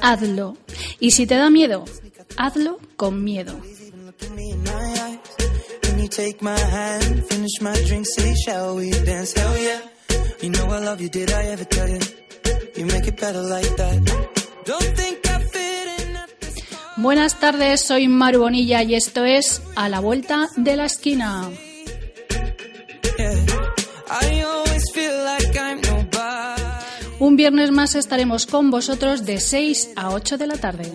Hazlo. Y si te da miedo, hazlo con miedo. Buenas tardes, soy Maru Bonilla y esto es A la Vuelta de la Esquina. Un viernes más estaremos con vosotros de 6 a 8 de la tarde.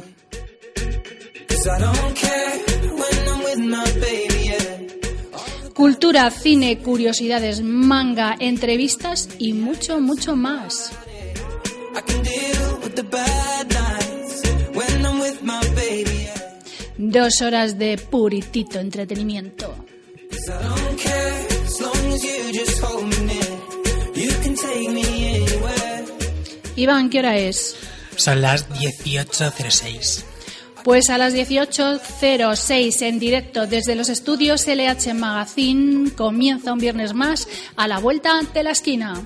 Cultura, cine, curiosidades, manga, entrevistas y mucho, mucho más. Dos horas de puritito entretenimiento. Iván, ¿qué hora es? Son las 18.06. Pues a las 18.06 en directo desde los estudios LH Magazine comienza un viernes más a la vuelta de la esquina.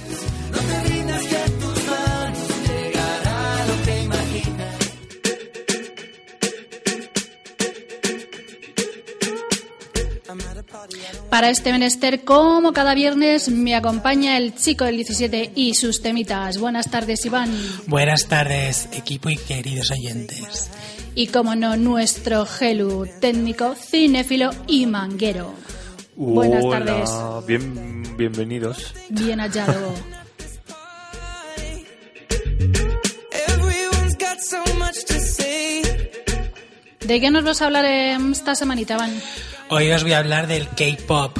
Para este menester, como cada viernes, me acompaña el chico del 17 y sus temitas. Buenas tardes, Iván. Buenas tardes, equipo y queridos oyentes. Y como no, nuestro Gelu, técnico, cinéfilo y manguero. Buenas Hola, tardes. Bien, bienvenidos. Bien hallado. Everyone's got so much to say. ¿De qué nos vas a hablar eh, esta semanita, Iván? Hoy os voy a hablar del K-pop,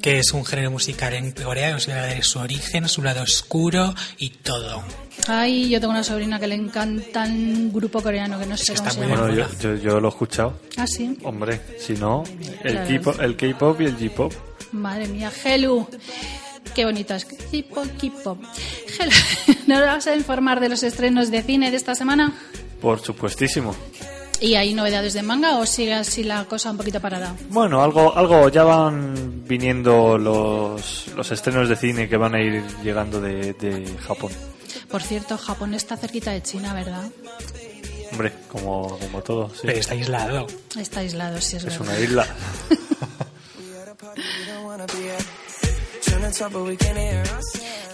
que es un género musical en Corea. Os voy a hablar de su origen, su lado oscuro y todo. Ay, yo tengo una sobrina que le encanta un grupo coreano que no sé que cómo está se muy llama. Bueno, yo, yo, yo lo he escuchado. Ah, sí. Hombre, si no, el Claro. K-pop y el J-pop. Madre mía, Gelu. Qué bonito es. K-pop, K-pop. ¿nos vas a informar de los estrenos de cine de esta semana? Por supuestísimo. ¿Y hay novedades de manga o sigue así la cosa un poquito parada? Bueno, algo, algo ya van viniendo los, los estrenos de cine que van a ir llegando de, de Japón. Por cierto, Japón está cerquita de China, ¿verdad? Hombre, como, como todo, sí. Pero está aislado. Está aislado, sí es, Es verdad. una isla.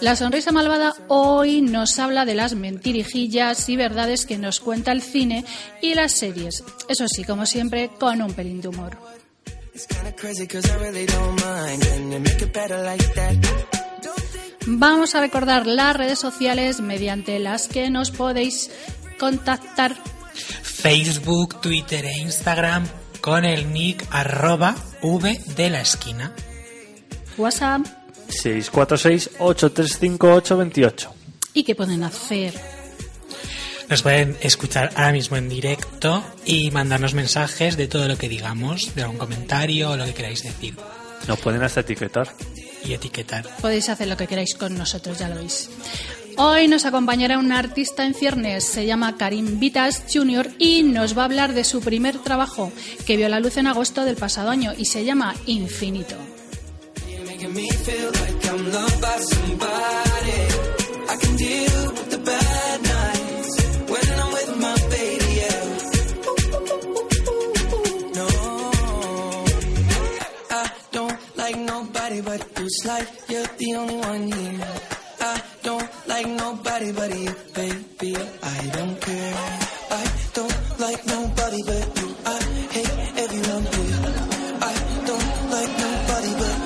La sonrisa malvada hoy nos habla de las mentirijillas y verdades que nos cuenta el cine y las series. Eso sí, como siempre, con un pelín de humor. Vamos a recordar las redes sociales mediante las que nos podéis contactar. Facebook, Twitter e Instagram con el nick arroba V de la esquina. WhatsApp 646-835-828. y qué pueden hacer. Nos pueden escuchar ahora mismo en directo y mandarnos mensajes de todo lo que digamos, de algún comentario o lo que queráis decir. Nos pueden hasta etiquetar. Y etiquetar. Podéis hacer lo que queráis con nosotros, ya lo veis. Hoy nos acompañará un artista en ciernes, se llama Karim Vitas Jr. y nos va a hablar de su primer trabajo que vio la luz en agosto del pasado año y se llama Infinito. Making me feel like I'm loved by somebody. I can deal with the bad nights when I'm with my baby. Yeah. No, I don't like nobody but you. It's like you're the only one here. I don't like nobody but you, baby. I don't care. I don't like nobody but you.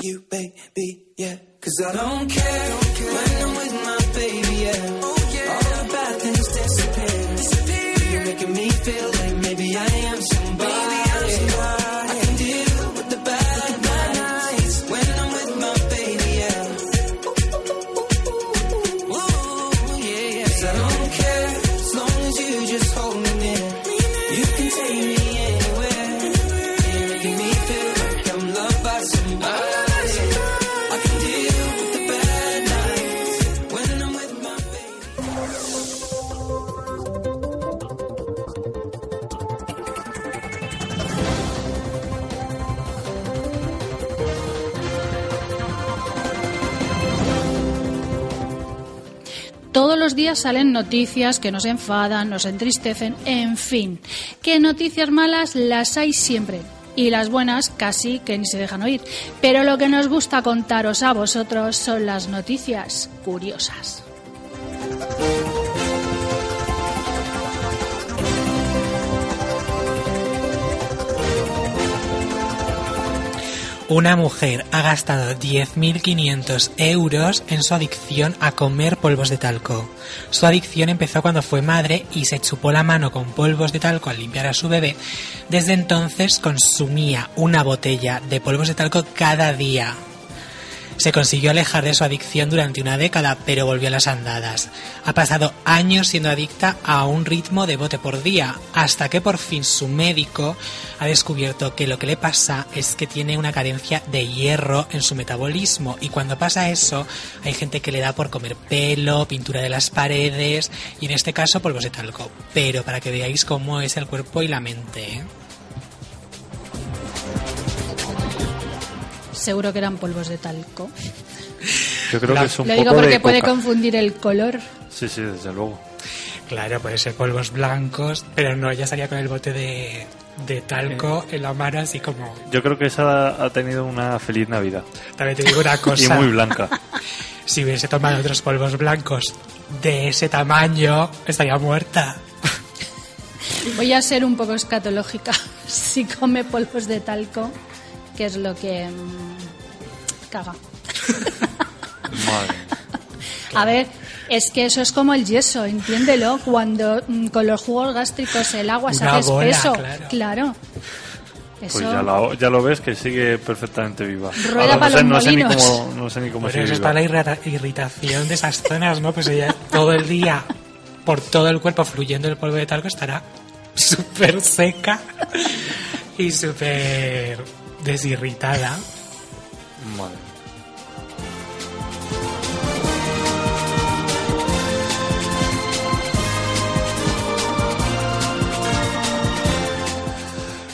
You, baby. Yeah, cause I don't care when I'm with my baby. Yeah, oh, all the bad things disappear. You're making me feel like maybe I am somebody. I los días salen noticias que nos enfadan, nos entristecen, en fin. Que noticias malas las hay siempre. Y las buenas casi que ni se dejan oír. Pero lo que nos gusta contaros a vosotros son las noticias curiosas. Una mujer ha gastado 10.500 euros en su adicción a comer polvos de talco. Su adicción empezó cuando fue madre y se chupó la mano con polvos de talco al limpiar a su bebé. Desde entonces consumía una botella de polvos de talco cada día. Se consiguió alejar de su adicción durante una década, pero volvió a las andadas. Ha pasado años siendo adicta a un ritmo de bote por día, hasta que por fin su médico ha descubierto que lo que le pasa es que tiene una carencia de hierro en su metabolismo y cuando pasa eso hay gente que le da por comer pelo, pintura de las paredes y en este caso polvos de talco. Pero para que veáis cómo es el cuerpo y la mente. ¿eh? Seguro que eran polvos de talco. Yo creo La- que es un Lo poco digo porque de puede coca. confundir el color. Sí, sí, desde luego. Claro, puede ser polvos blancos, pero no, ella salía con el bote de, de talco en la mano así como... Yo creo que esa ha tenido una feliz Navidad. También te digo una Y cosa. muy blanca. Si hubiese tomado otros polvos blancos de ese tamaño, estaría muerta. Voy a ser un poco escatológica. Si come polvos de talco, que es lo que mm, caga. Madre. A ver, es que eso es como el yeso, entiéndelo. Cuando mm, con los jugos gástricos el agua se Una hace bola, espeso. claro. Eso. Pues ya, la- ya lo ves que sigue perfectamente viva. Rueda Ahora pa' no, sé, los no sé ni molinos. cómo, no sé ni cómo Pues sigue eso es viva. para la irrita- irritación de esas zonas, ¿no? Pues ella todo el día, por todo el cuerpo fluyendo el polvo de talco, estará súper seca y súper desirritada.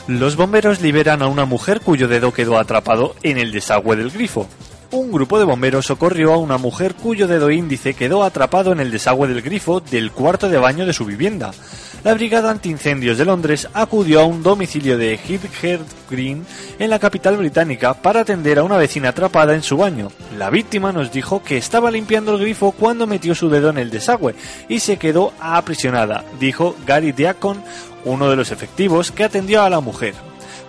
Los bomberos liberan a una mujer cuyo dedo quedó atrapado en el desagüe del grifo. Un grupo de bomberos socorrió a una mujer cuyo dedo índice quedó atrapado en el desagüe del grifo del cuarto de baño de su vivienda. La Brigada Antiincendios de Londres acudió a un domicilio de Heathhead Green en la capital británica para atender a una vecina atrapada en su baño. La víctima nos dijo que estaba limpiando el grifo cuando metió su dedo en el desagüe y se quedó aprisionada, dijo Gary Deacon, uno de los efectivos que atendió a la mujer.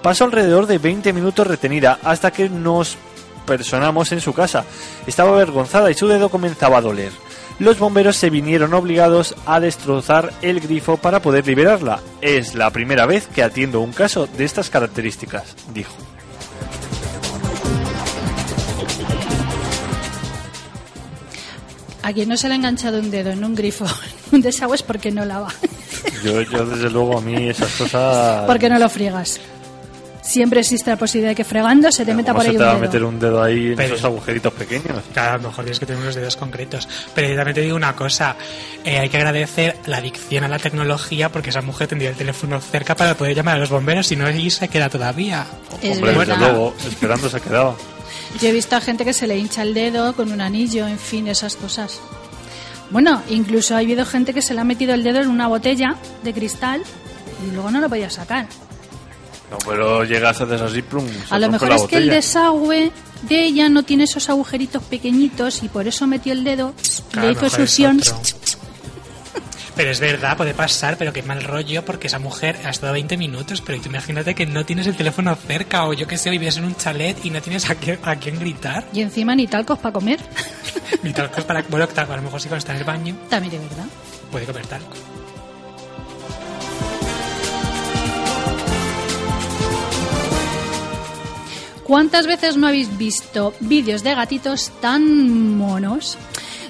Pasó alrededor de 20 minutos retenida hasta que nos personamos en su casa. Estaba avergonzada y su dedo comenzaba a doler. Los bomberos se vinieron obligados a destrozar el grifo para poder liberarla. Es la primera vez que atiendo un caso de estas características, dijo. A quien no se le ha enganchado un dedo en un grifo, un desagüe es porque no lava. Yo, yo desde luego a mí esas cosas... Porque no lo friegas. Siempre existe la posibilidad de que fregando se te ¿Cómo meta por se ahí te va a un meter dedo. un dedo ahí en Pero- esos agujeritos pequeños? Claro, a lo mejor tienes que tener unos dedos concretos. Pero yo también te digo una cosa, eh, hay que agradecer la adicción a la tecnología porque esa mujer tendría el teléfono cerca para poder llamar a los bomberos y no allí se queda todavía. Es Hombre, desde verdad. luego, esperando se quedaba. Yo he visto a gente que se le hincha el dedo con un anillo, en fin, esas cosas. Bueno, incluso ha habido gente que se le ha metido el dedo en una botella de cristal y luego no lo podía sacar. No, pero llegas a hacer así, plum, se A lo mejor la es que el desagüe de ella no tiene esos agujeritos pequeñitos y por eso metió el dedo, Claro, le hizo succión. Pero es verdad, puede pasar, pero qué mal rollo porque esa mujer ha estado 20 minutos, pero tú imagínate que no tienes el teléfono cerca o yo que sé, vives en un chalet y no tienes a quién, a quién gritar. Y encima ni talcos para comer. Ni talcos para... Bueno, talco, a lo mejor sí cuando está en el baño También es verdad. puede comer talco. ¿Cuántas veces no habéis visto vídeos de gatitos tan monos?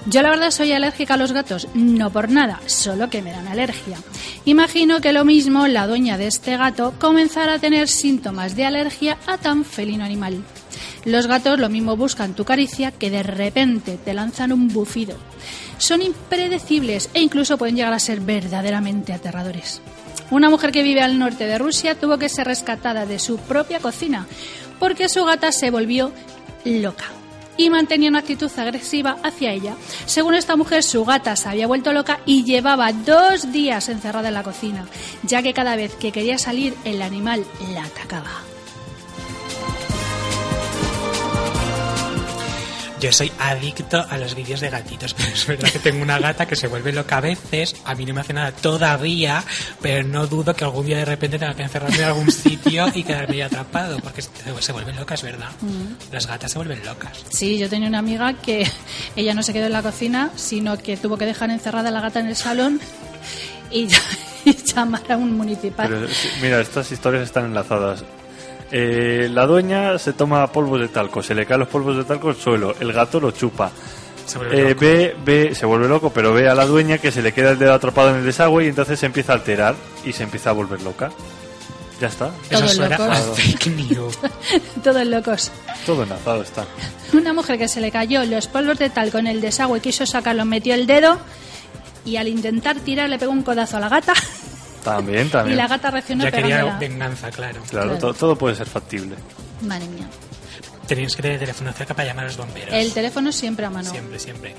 Yo la verdad soy alérgica a los gatos, no por nada, solo que me dan alergia. Imagino que lo mismo la dueña de este gato comenzará a tener síntomas de alergia a tan felino animal. Los gatos lo mismo buscan tu caricia que de repente te lanzan un bufido. Son impredecibles e incluso pueden llegar a ser verdaderamente aterradores. Una mujer que vive al norte de Rusia tuvo que ser rescatada de su propia cocina porque su gata se volvió loca. y mantenía una actitud agresiva hacia ella. Según esta mujer, su gata se había vuelto loca y llevaba dos días encerrada en la cocina, ya que cada vez que quería salir el animal la atacaba. Yo soy adicto a los vídeos de gatitos, pero es verdad que tengo una gata que se vuelve loca a veces, a mí no me hace nada todavía, pero no dudo que algún día de repente tenga que encerrarme en algún sitio y quedarme ahí atrapado, porque se vuelven locas, ¿verdad? Las gatas se vuelven locas. Sí, yo tenía una amiga que ella no se quedó en la cocina, sino que tuvo que dejar encerrada a la gata en el salón y, y llamar a un municipal. Pero, mira, estas historias están enlazadas. Eh, la dueña se toma polvos de talco, se le caen los polvos de talco al suelo, el gato lo chupa. Se vuelve Eh, loco. ve, ve, se vuelve loco, pero ve a la dueña que se le queda el dedo atrapado en el desagüe y entonces se empieza a alterar y se empieza a volver loca. Ya está, Eso Todos suena a locos. fake news. Todos locos. todo enlazado está. Una mujer que se le cayó los polvos de talco en el desagüe quiso sacarlo, metió el dedo y al intentar tirar le pegó un codazo a la gata También, y también. la gata reaccionó Ya quería pegándola. venganza, claro. Claro, Claro. to- todo puede ser factible. Madre mía. Tenías que tener el teléfono cerca para llamar a los bomberos. El teléfono siempre a mano. Siempre, siempre.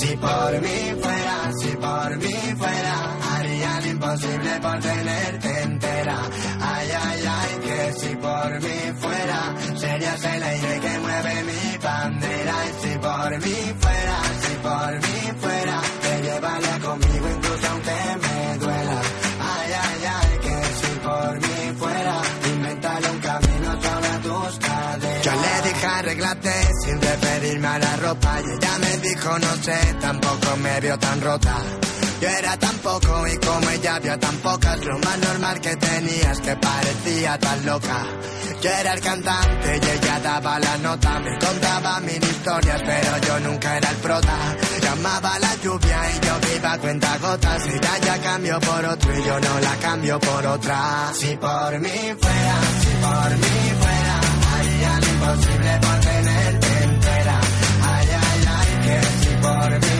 Si por mí fuera, si por mí fuera, haría lo imposible por tenerte entera. Ay, ay, ay, que si por mí fuera, serías el aire que mueve mi bandera. Y si por mí fuera, si por mí fuera, te llevaría conmigo incluso aunque referirme a la ropa y ella me dijo no sé, tampoco me vio tan rota. Yo era tan poco y como ella vio tan pocas, lo más normal que tenías que parecía tan loca. Yo era el cantante y ella daba la nota, me contaba mil historias, pero yo nunca era el prota. Llamaba la lluvia y yo que iba a cuenta gotas, y ya cambió por otro y yo no la cambio por otra. Si por mí fuera, si por mí fuera, haría lo imposible por. Ay, ay, ay, que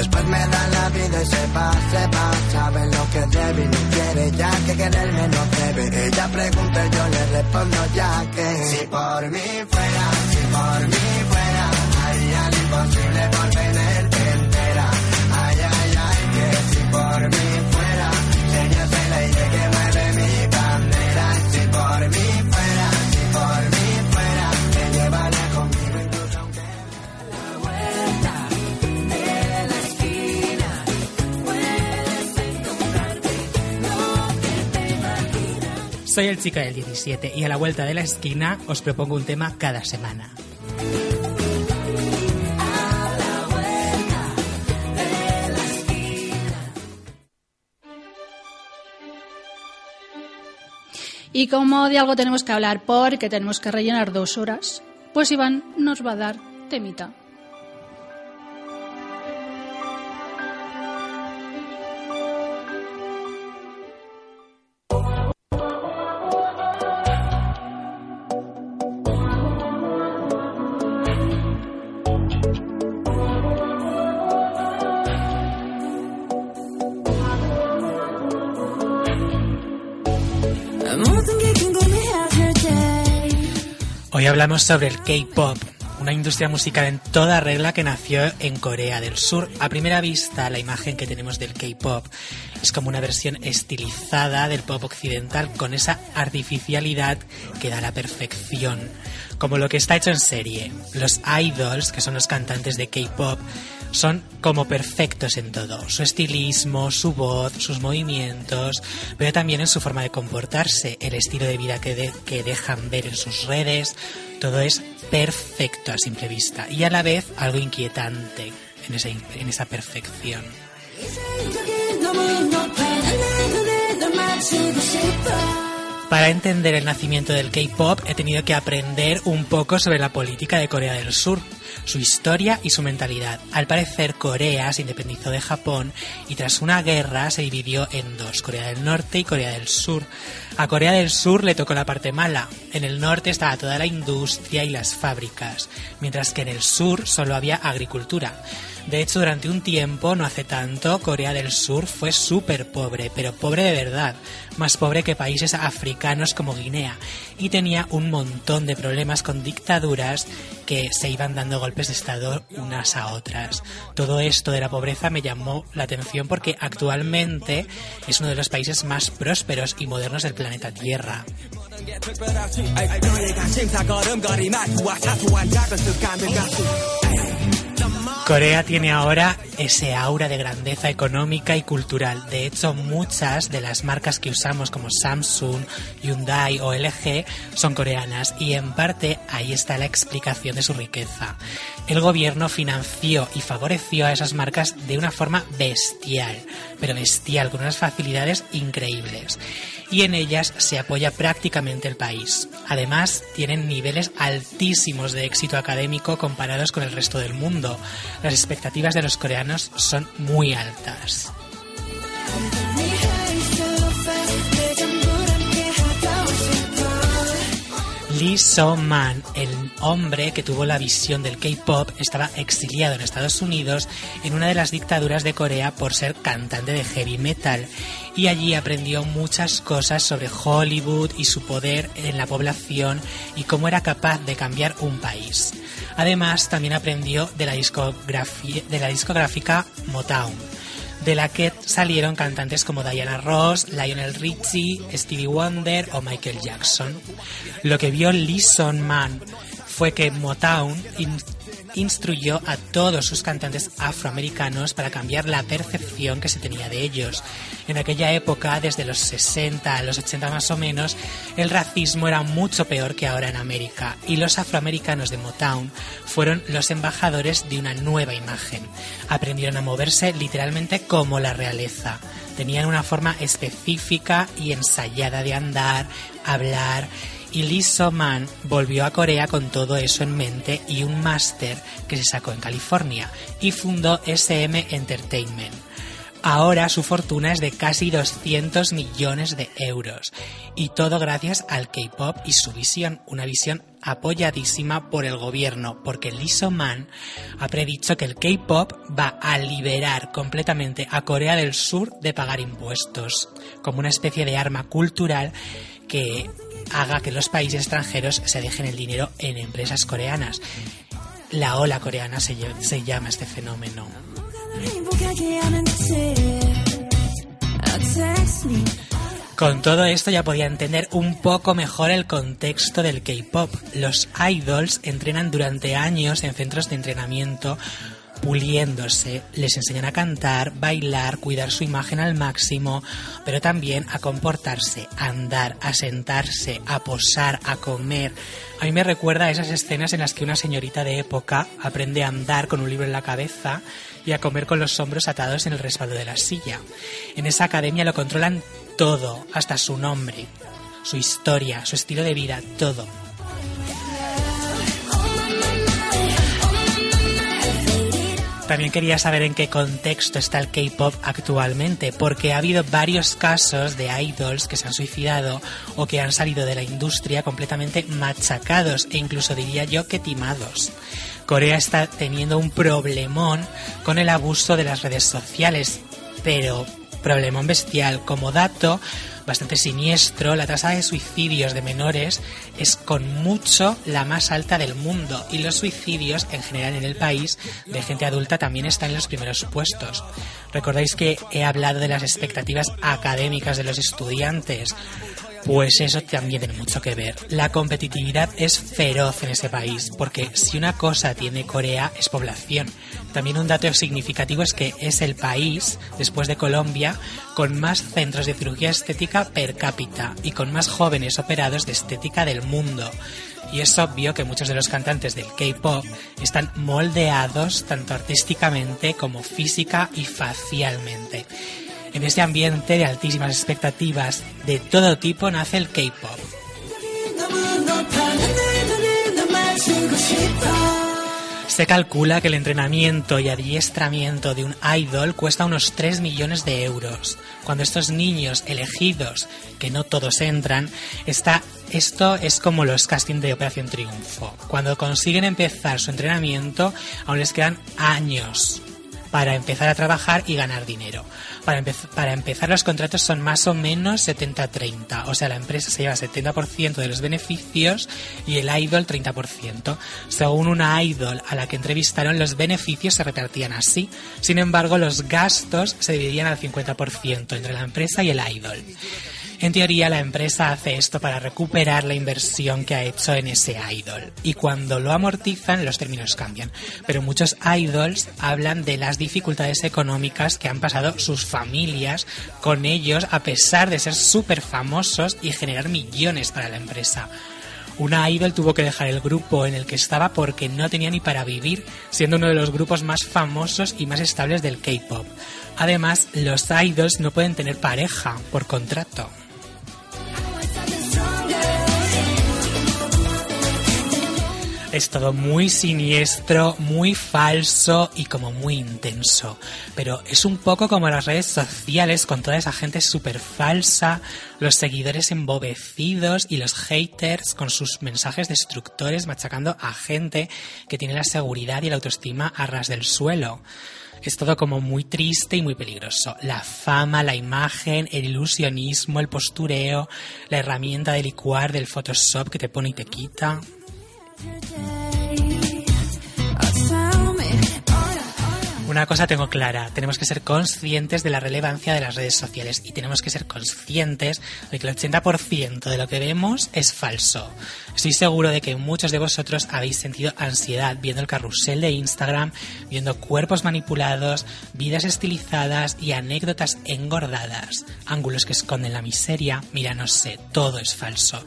Después me da la vida y se va, se va. Sabe lo que debe y no quiere ya que quererme no debe. Ella pregunta y yo le respondo ya que Si por mí fuera, si por mí fuera Haría lo imposible por tenerte Soy el chico del 17 y a la vuelta de la esquina os propongo un tema cada semana. Y como de algo tenemos que hablar porque tenemos que rellenar dos horas, pues Iván nos va a dar temita. Hoy hablamos sobre el K-pop. una industria musical en toda regla que nació en Corea del Sur. A primera vista, la imagen que tenemos del K-pop es como una versión estilizada del pop occidental con esa artificialidad que da la perfección, como lo que está hecho en serie. Los idols, que son los cantantes de K-pop, son como perfectos en todo, su estilismo, su voz, sus movimientos, pero también en su forma de comportarse, el estilo de vida que, que dejan ver en sus redes, todo es perfecto a simple vista y a la vez algo inquietante en esa, en esa perfección. Para entender el nacimiento del K-Pop he tenido que aprender un poco sobre la política de Corea del Sur, su historia y su mentalidad. Al parecer Corea se independizó de Japón y tras una guerra se dividió en dos, Corea del Norte y Corea del Sur. A Corea del Sur le tocó la parte mala. En el norte estaba toda la industria y las fábricas, mientras que en el sur solo había agricultura. De hecho, durante un tiempo, no hace tanto, Corea del Sur fue súper pobre, pero pobre de verdad, más pobre que países africanos como Guinea, y tenía un montón de problemas con dictaduras que se iban dando golpes de Estado unas a otras. Todo esto de la pobreza me llamó la atención porque actualmente es uno de los países más prósperos y modernos del planeta Tierra. Corea tiene ahora ese aura de grandeza económica y cultural. De hecho, muchas de las marcas que usamos como Samsung, Hyundai o LG son coreanas y en parte ahí está la explicación de su riqueza. El gobierno financió y favoreció a esas marcas de una forma bestial, pero bestial, con unas facilidades increíbles y en ellas se apoya prácticamente el país. Además, tienen niveles altísimos de éxito académico comparados con el resto del mundo. Las expectativas de los coreanos son muy altas. Lee So-man, el hombre que tuvo la visión del K-pop, estaba exiliado en Estados Unidos en una de las dictaduras de Corea por ser cantante de heavy metal y allí aprendió muchas cosas sobre Hollywood y su poder en la población y cómo era capaz de cambiar un país. Además, también aprendió de la, discografía, de la discográfica Motown de la que salieron cantantes como Diana Ross, Lionel Richie, Stevie Wonder o Michael Jackson. Lo que vio Lee Man fue que Motown instruyó a todos sus cantantes afroamericanos para cambiar la percepción que se tenía de ellos. En aquella época, desde los 60 a los 80 más o menos, el racismo era mucho peor que ahora en América y los afroamericanos de Motown fueron los embajadores de una nueva imagen. Aprendieron a moverse literalmente como la realeza. Tenían una forma específica y ensayada de andar, hablar y Lee So-man volvió a Corea con todo eso en mente y un máster que se sacó en California y fundó SM Entertainment. Ahora su fortuna es de casi 200 millones de euros y todo gracias al K-pop y su visión, una visión apoyadísima por el gobierno, porque Lee So-man ha predicho que el K-pop va a liberar completamente a Corea del Sur de pagar impuestos, como una especie de arma cultural que haga que los países extranjeros se dejen el dinero en empresas coreanas. La ola coreana se, se llama este fenómeno. Con todo esto ya podía entender un poco mejor el contexto del K-Pop. Los idols entrenan durante años en centros de entrenamiento puliéndose, les enseñan a cantar, bailar, cuidar su imagen al máximo, pero también a comportarse, a andar, a sentarse, a posar, a comer. A mí me recuerda a esas escenas en las que una señorita de época aprende a andar con un libro en la cabeza y a comer con los hombros atados en el respaldo de la silla. En esa academia lo controlan todo, hasta su nombre, su historia, su estilo de vida, todo. También quería saber en qué contexto está el K-pop actualmente, porque ha habido varios casos de idols que se han suicidado o que han salido de la industria completamente machacados e incluso diría yo que timados. Corea está teniendo un problemón con el abuso de las redes sociales, pero problemón bestial. Como dato bastante siniestro, la tasa de suicidios de menores es con mucho la más alta del mundo y los suicidios en general en el país de gente adulta también están en los primeros puestos. Recordáis que he hablado de las expectativas académicas de los estudiantes. Pues eso también tiene mucho que ver. La competitividad es feroz en ese país, porque si una cosa tiene Corea es población. También un dato significativo es que es el país, después de Colombia, con más centros de cirugía estética per cápita y con más jóvenes operados de estética del mundo. Y es obvio que muchos de los cantantes del K-pop están moldeados tanto artísticamente como física y facialmente. En este ambiente de altísimas expectativas de todo tipo nace el K-pop. Se calcula que el entrenamiento y adiestramiento de un idol cuesta unos 3 millones de euros. Cuando estos niños elegidos, que no todos entran, está, esto es como los castings de Operación Triunfo. Cuando consiguen empezar su entrenamiento, aún les quedan años para empezar a trabajar y ganar dinero. Para, empe- para empezar, los contratos son más o menos 70-30. O sea, la empresa se lleva 70% de los beneficios y el idol 30%. Según una idol a la que entrevistaron, los beneficios se repartían así. Sin embargo, los gastos se dividían al 50% entre la empresa y el idol. En teoría, la empresa hace esto para recuperar la inversión que ha hecho en ese idol. Y cuando lo amortizan, los términos cambian. Pero muchos idols hablan de las dificultades económicas que han pasado sus familias con ellos, a pesar de ser súper famosos y generar millones para la empresa. Una idol tuvo que dejar el grupo en el que estaba porque no tenía ni para vivir, siendo uno de los grupos más famosos y más estables del K-pop. Además, los idols no pueden tener pareja por contrato. Es todo muy siniestro, muy falso y como muy intenso. Pero es un poco como las redes sociales con toda esa gente súper falsa, los seguidores embobecidos y los haters con sus mensajes destructores machacando a gente que tiene la seguridad y la autoestima a ras del suelo. Es todo como muy triste y muy peligroso. La fama, la imagen, el ilusionismo, el postureo, la herramienta de licuar del Photoshop que te pone y te quita. Una cosa tengo clara, tenemos que ser conscientes de la relevancia de las redes sociales y tenemos que ser conscientes de que el 80% de lo que vemos es falso. Estoy seguro de que muchos de vosotros habéis sentido ansiedad viendo el carrusel de Instagram, viendo cuerpos manipulados, vidas estilizadas y anécdotas engordadas, ángulos que esconden la miseria. Mira, no sé, todo es falso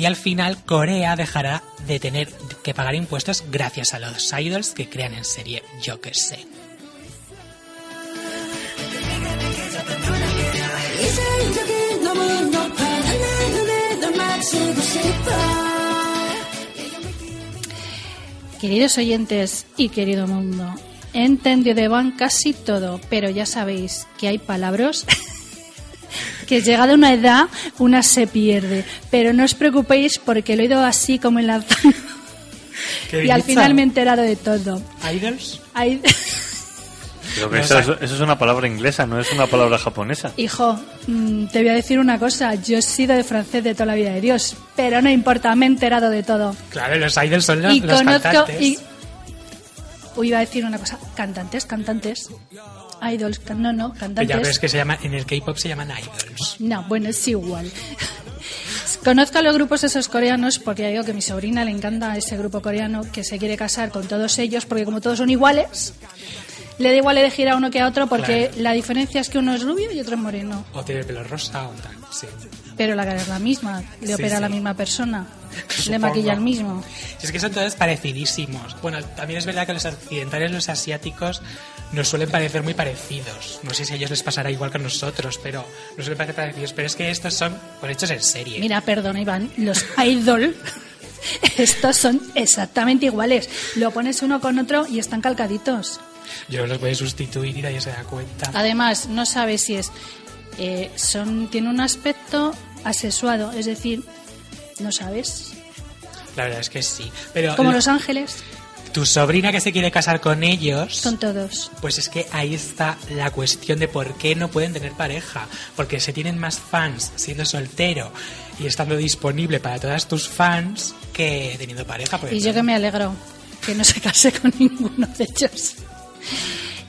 y al final Corea dejará de tener que pagar impuestos gracias a los idols que crean en serie, yo que sé. Queridos oyentes y querido mundo, he entendido de van casi todo, pero ya sabéis que hay palabras que llegada una edad una se pierde. Pero no os preocupéis porque lo he ido así como en la ¿Qué y al final me he enterado de todo. ¿Idols? Creo que No, eso, o es, sea- eso es una palabra inglesa, no es una palabra japonesa. Hijo, mm, te voy a decir una cosa, yo he sido de francés de toda la vida de Dios, pero no importa, me he enterado de todo. Claro, los idols son los, y los conozco cantantes. y Uy, iba a decir una cosa, cantantes, cantantes. Idols, no, no, Pero ya ves cantantes. que se llama, en el K-pop se llaman idols. No, bueno, es igual. Conozco a los grupos esos coreanos porque ya digo que a mi sobrina le encanta ese grupo coreano que se quiere casar con todos ellos porque como todos son iguales, le da igual elegir a uno que a otro porque Claro. la diferencia es que uno es rubio y otro es moreno. O tiene el pelo rosa o tal, sí. Pero la cara es la misma, le Sí, opera sí. la misma persona, le maquilla el mismo. Es que son todos parecidísimos. Bueno, también es verdad que los occidentales, los asiáticos, nos suelen parecer muy parecidos. No sé si a ellos les pasará igual que a nosotros, pero nos suelen parecer parecidos. Pero es que estos son por hechos en serie. Mira, perdona Iván, los idol, estos son exactamente iguales. Lo pones uno con otro y están calcaditos. Yo los voy a sustituir y nadie se da cuenta. Además, no sabes si es. eh, son Tiene un aspecto asexuado, es decir, no sabes. La verdad es que sí. Pero Como lo- Los Ángeles. Tu sobrina que se quiere casar con ellos, Con todos. pues es que ahí está la cuestión de por qué no pueden tener pareja. Porque se tienen más fans siendo soltero y estando disponible para todas tus fans que teniendo pareja. por Y yo que me alegro que no se case con ninguno de ellos.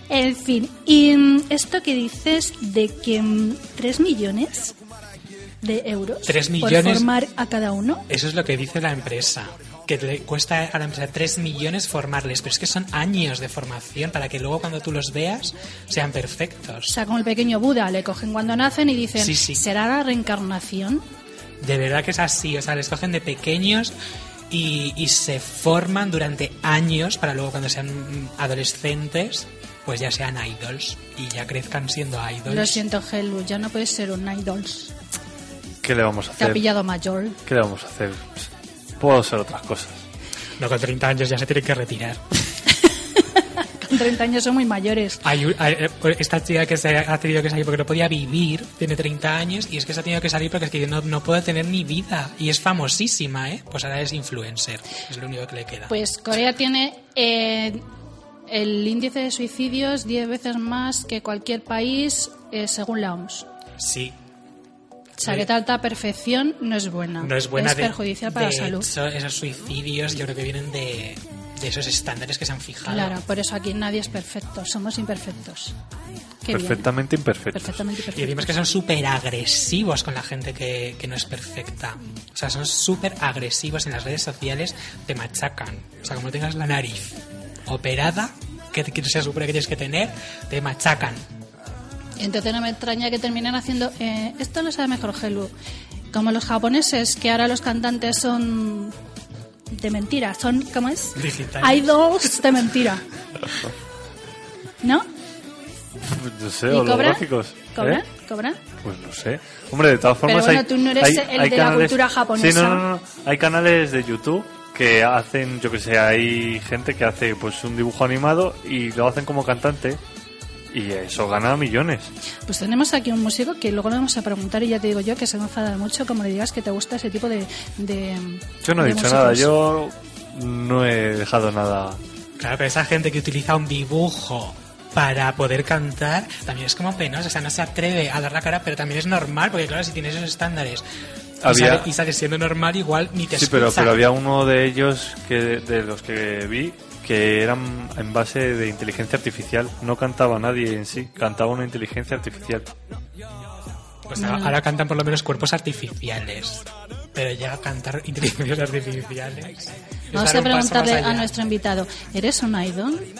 En fin, y mm, esto que dices de que mm, 3 millones de euros Tres por millones. formar a cada uno. Eso es lo que dice la empresa. Que le cuesta a la empresa 3 millones formarles, pero es que son años de formación para que luego cuando tú los veas sean O perfectos. sea, como el pequeño Buda, le cogen cuando nacen y dicen, Sí, sí. ¿será la reencarnación? De verdad que es así, o sea, les cogen de pequeños y, y se forman durante años para luego cuando sean adolescentes, pues ya sean idols y ya crezcan siendo idols. Lo siento, Helu, ya no puedes ser un idols. ¿Qué le vamos a Te ha hacer? pillado mayor. ¿Qué le vamos a hacer? Puedo hacer otras cosas. No, con 30 años ya se tienen que retirar. Con 30 años son muy mayores. Hay, un- hay- eh, esta chica que se ha tenido que salir porque no podía vivir, tiene 30 años y es que se ha tenido que salir porque es que no, no puede tener ni vida y es famosísima, ¿eh? Pues ahora es influencer, es lo único que le queda. Pues Corea tiene eh, el índice de suicidios 10 veces más que cualquier país eh, según la OMS. sí, O sea, que tanta perfección no es buena. no es buena. de- perjudicial para de la salud. hecho, esos suicidios yo creo que vienen de, de esos estándares que se han fijado. Claro, por eso aquí nadie es perfecto, somos imperfectos. Qué bien. Perfectamente imperfecto. Perfectamente Y decimos que son súper agresivos con la gente que, que no es perfecta. O sea, son súper agresivos en las redes sociales, te machacan. O sea, como tengas la nariz operada, que, que se supone que tienes que tener, te machacan. Entonces no me extraña que terminen haciendo... eh, esto lo sabe mejor Helu. Como los japoneses, que ahora los cantantes son de mentira. Son, ¿cómo es? Digitales. Idols de mentira. ¿No? No sé, ¿Y cobran? holográficos. ¿Cobran? ¿eh? ¿Cobran? Pues no sé. Hombre, de todas formas bueno, hay, tú no eres hay- el hay de la cultura japonesa. Sí, no, no, no. Hay canales de YouTube que hacen, yo que sé, hay gente que hace pues un dibujo animado y lo hacen como cantante y eso gana millones. Pues tenemos aquí un músico que luego le vamos a preguntar y ya te digo yo que se va a enfadar mucho como le digas que te gusta ese tipo de... de Yo no he dicho músicos. nada, yo no he dejado nada. Claro, pero esa gente que utiliza un dibujo para poder cantar también es como penosa. O sea, no se atreve a dar la cara, pero también es normal, porque claro, si tienes esos estándares y, Había- sale- y sales siendo normal, igual ni te Sí, pero, pero había uno de ellos que de los que vi que eran en base de inteligencia artificial. No cantaba nadie en sí, cantaba una inteligencia artificial. Pues ahora, ahora cantan por lo menos cuerpos artificiales. Pero llega a cantar inteligencias artificiales. Es Vamos a preguntarle a nuestro invitado, ¿eres un idol?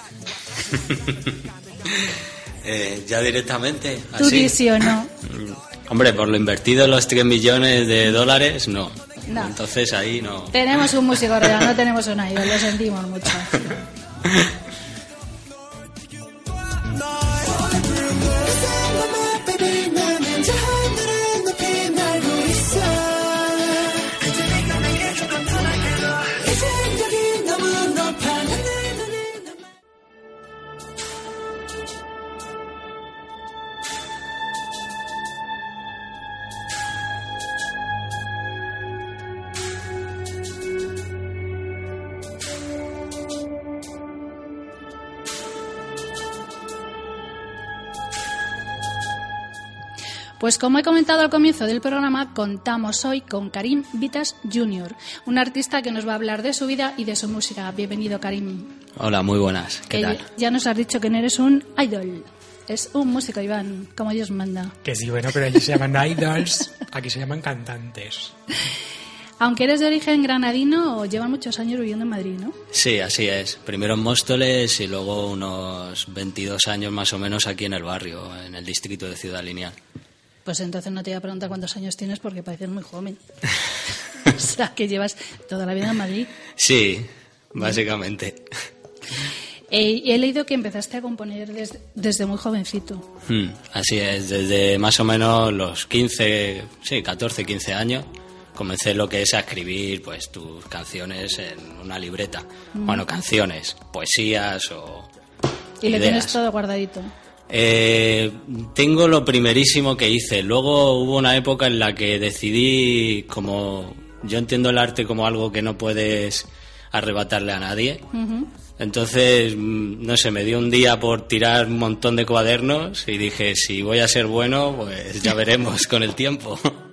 Eh, ya directamente. Tú así. di sí o no. Hombre, por lo invertido en los 3 millones de dólares, no. No. Entonces ahí no. Tenemos un músico real, no tenemos un idol, lo sentimos mucho. Pues como he comentado al comienzo del programa, contamos hoy con Karim Vitas Jr., un artista que nos va a hablar de su vida y de su música. Bienvenido, Karim. Hola, muy buenas. ¿Qué Que tal? ya nos has dicho que no eres un idol. Es un músico, Iván, como Dios manda. Que sí, bueno, pero allí se llaman idols, aquí se llaman cantantes. Aunque eres de origen granadino, o llevan muchos años viviendo en Madrid, ¿no? Sí, así es. Primero en Móstoles y luego unos 22 años más o menos aquí en el barrio, en el distrito de Ciudad Lineal. Pues entonces no te voy a preguntar cuántos años tienes porque pareces muy joven. o sea, que llevas toda la vida en Madrid. Sí, básicamente. Eh, y he leído que empezaste a componer des- desde muy jovencito. Hmm, así es, desde más o menos los 15, sí, 14, 15 años, comencé lo que es a escribir pues tus canciones en una libreta. Bueno, canciones, poesías o Y lo ideas. tienes todo guardadito. Eh, tengo lo primerísimo que hice. Luego hubo una época en la que decidí, como yo entiendo el arte como algo que no puedes arrebatarle a nadie. Ujú. Entonces, mm, no sé, me dio un día por tirar un montón de cuadernos y dije, si voy a ser bueno, pues ya veremos con el tiempo.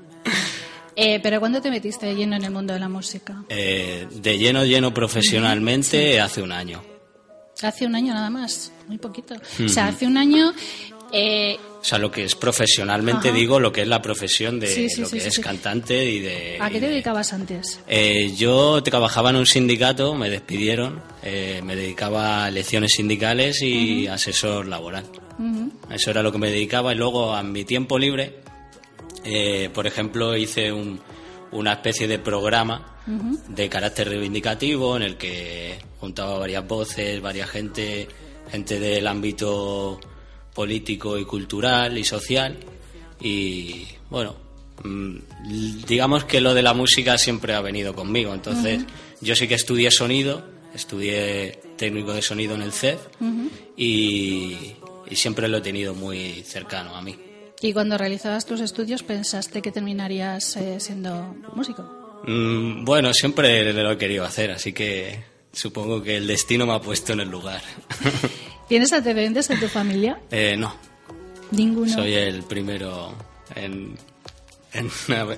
Eh, pero ¿cuándo te metiste de lleno en el mundo de la música? Eh, de lleno, lleno profesionalmente hace un año. Hace un año nada más, muy poquito. O sea, hace un año... eh, O sea, lo que es profesionalmente, Ajá. digo, lo que es la profesión de Sí, sí, lo que sí, es cantante y de... ¿A qué te de- dedicabas antes? Eh, yo trabajaba en un sindicato, me despidieron, eh, me dedicaba a lecciones sindicales y asesor laboral. Eso era lo que me dedicaba y luego a mi tiempo libre, eh, por ejemplo, hice un- una especie de programa de carácter reivindicativo en el que juntaba varias voces, varias gente, gente del ámbito político y cultural y social. Y bueno, mm, digamos que lo de la música siempre ha venido conmigo, entonces yo sí que estudié sonido, estudié técnico de sonido en el CEF y, y siempre lo he tenido muy cercano a mí. Y cuando realizabas tus estudios, ¿pensaste que terminarías eh, siendo músico? Mm, bueno, siempre lo he querido hacer, así que supongo que el destino me ha puesto en el lugar. ¿Tienes antecedentes en tu familia? Eh, no, Ninguno. soy el primero en, en,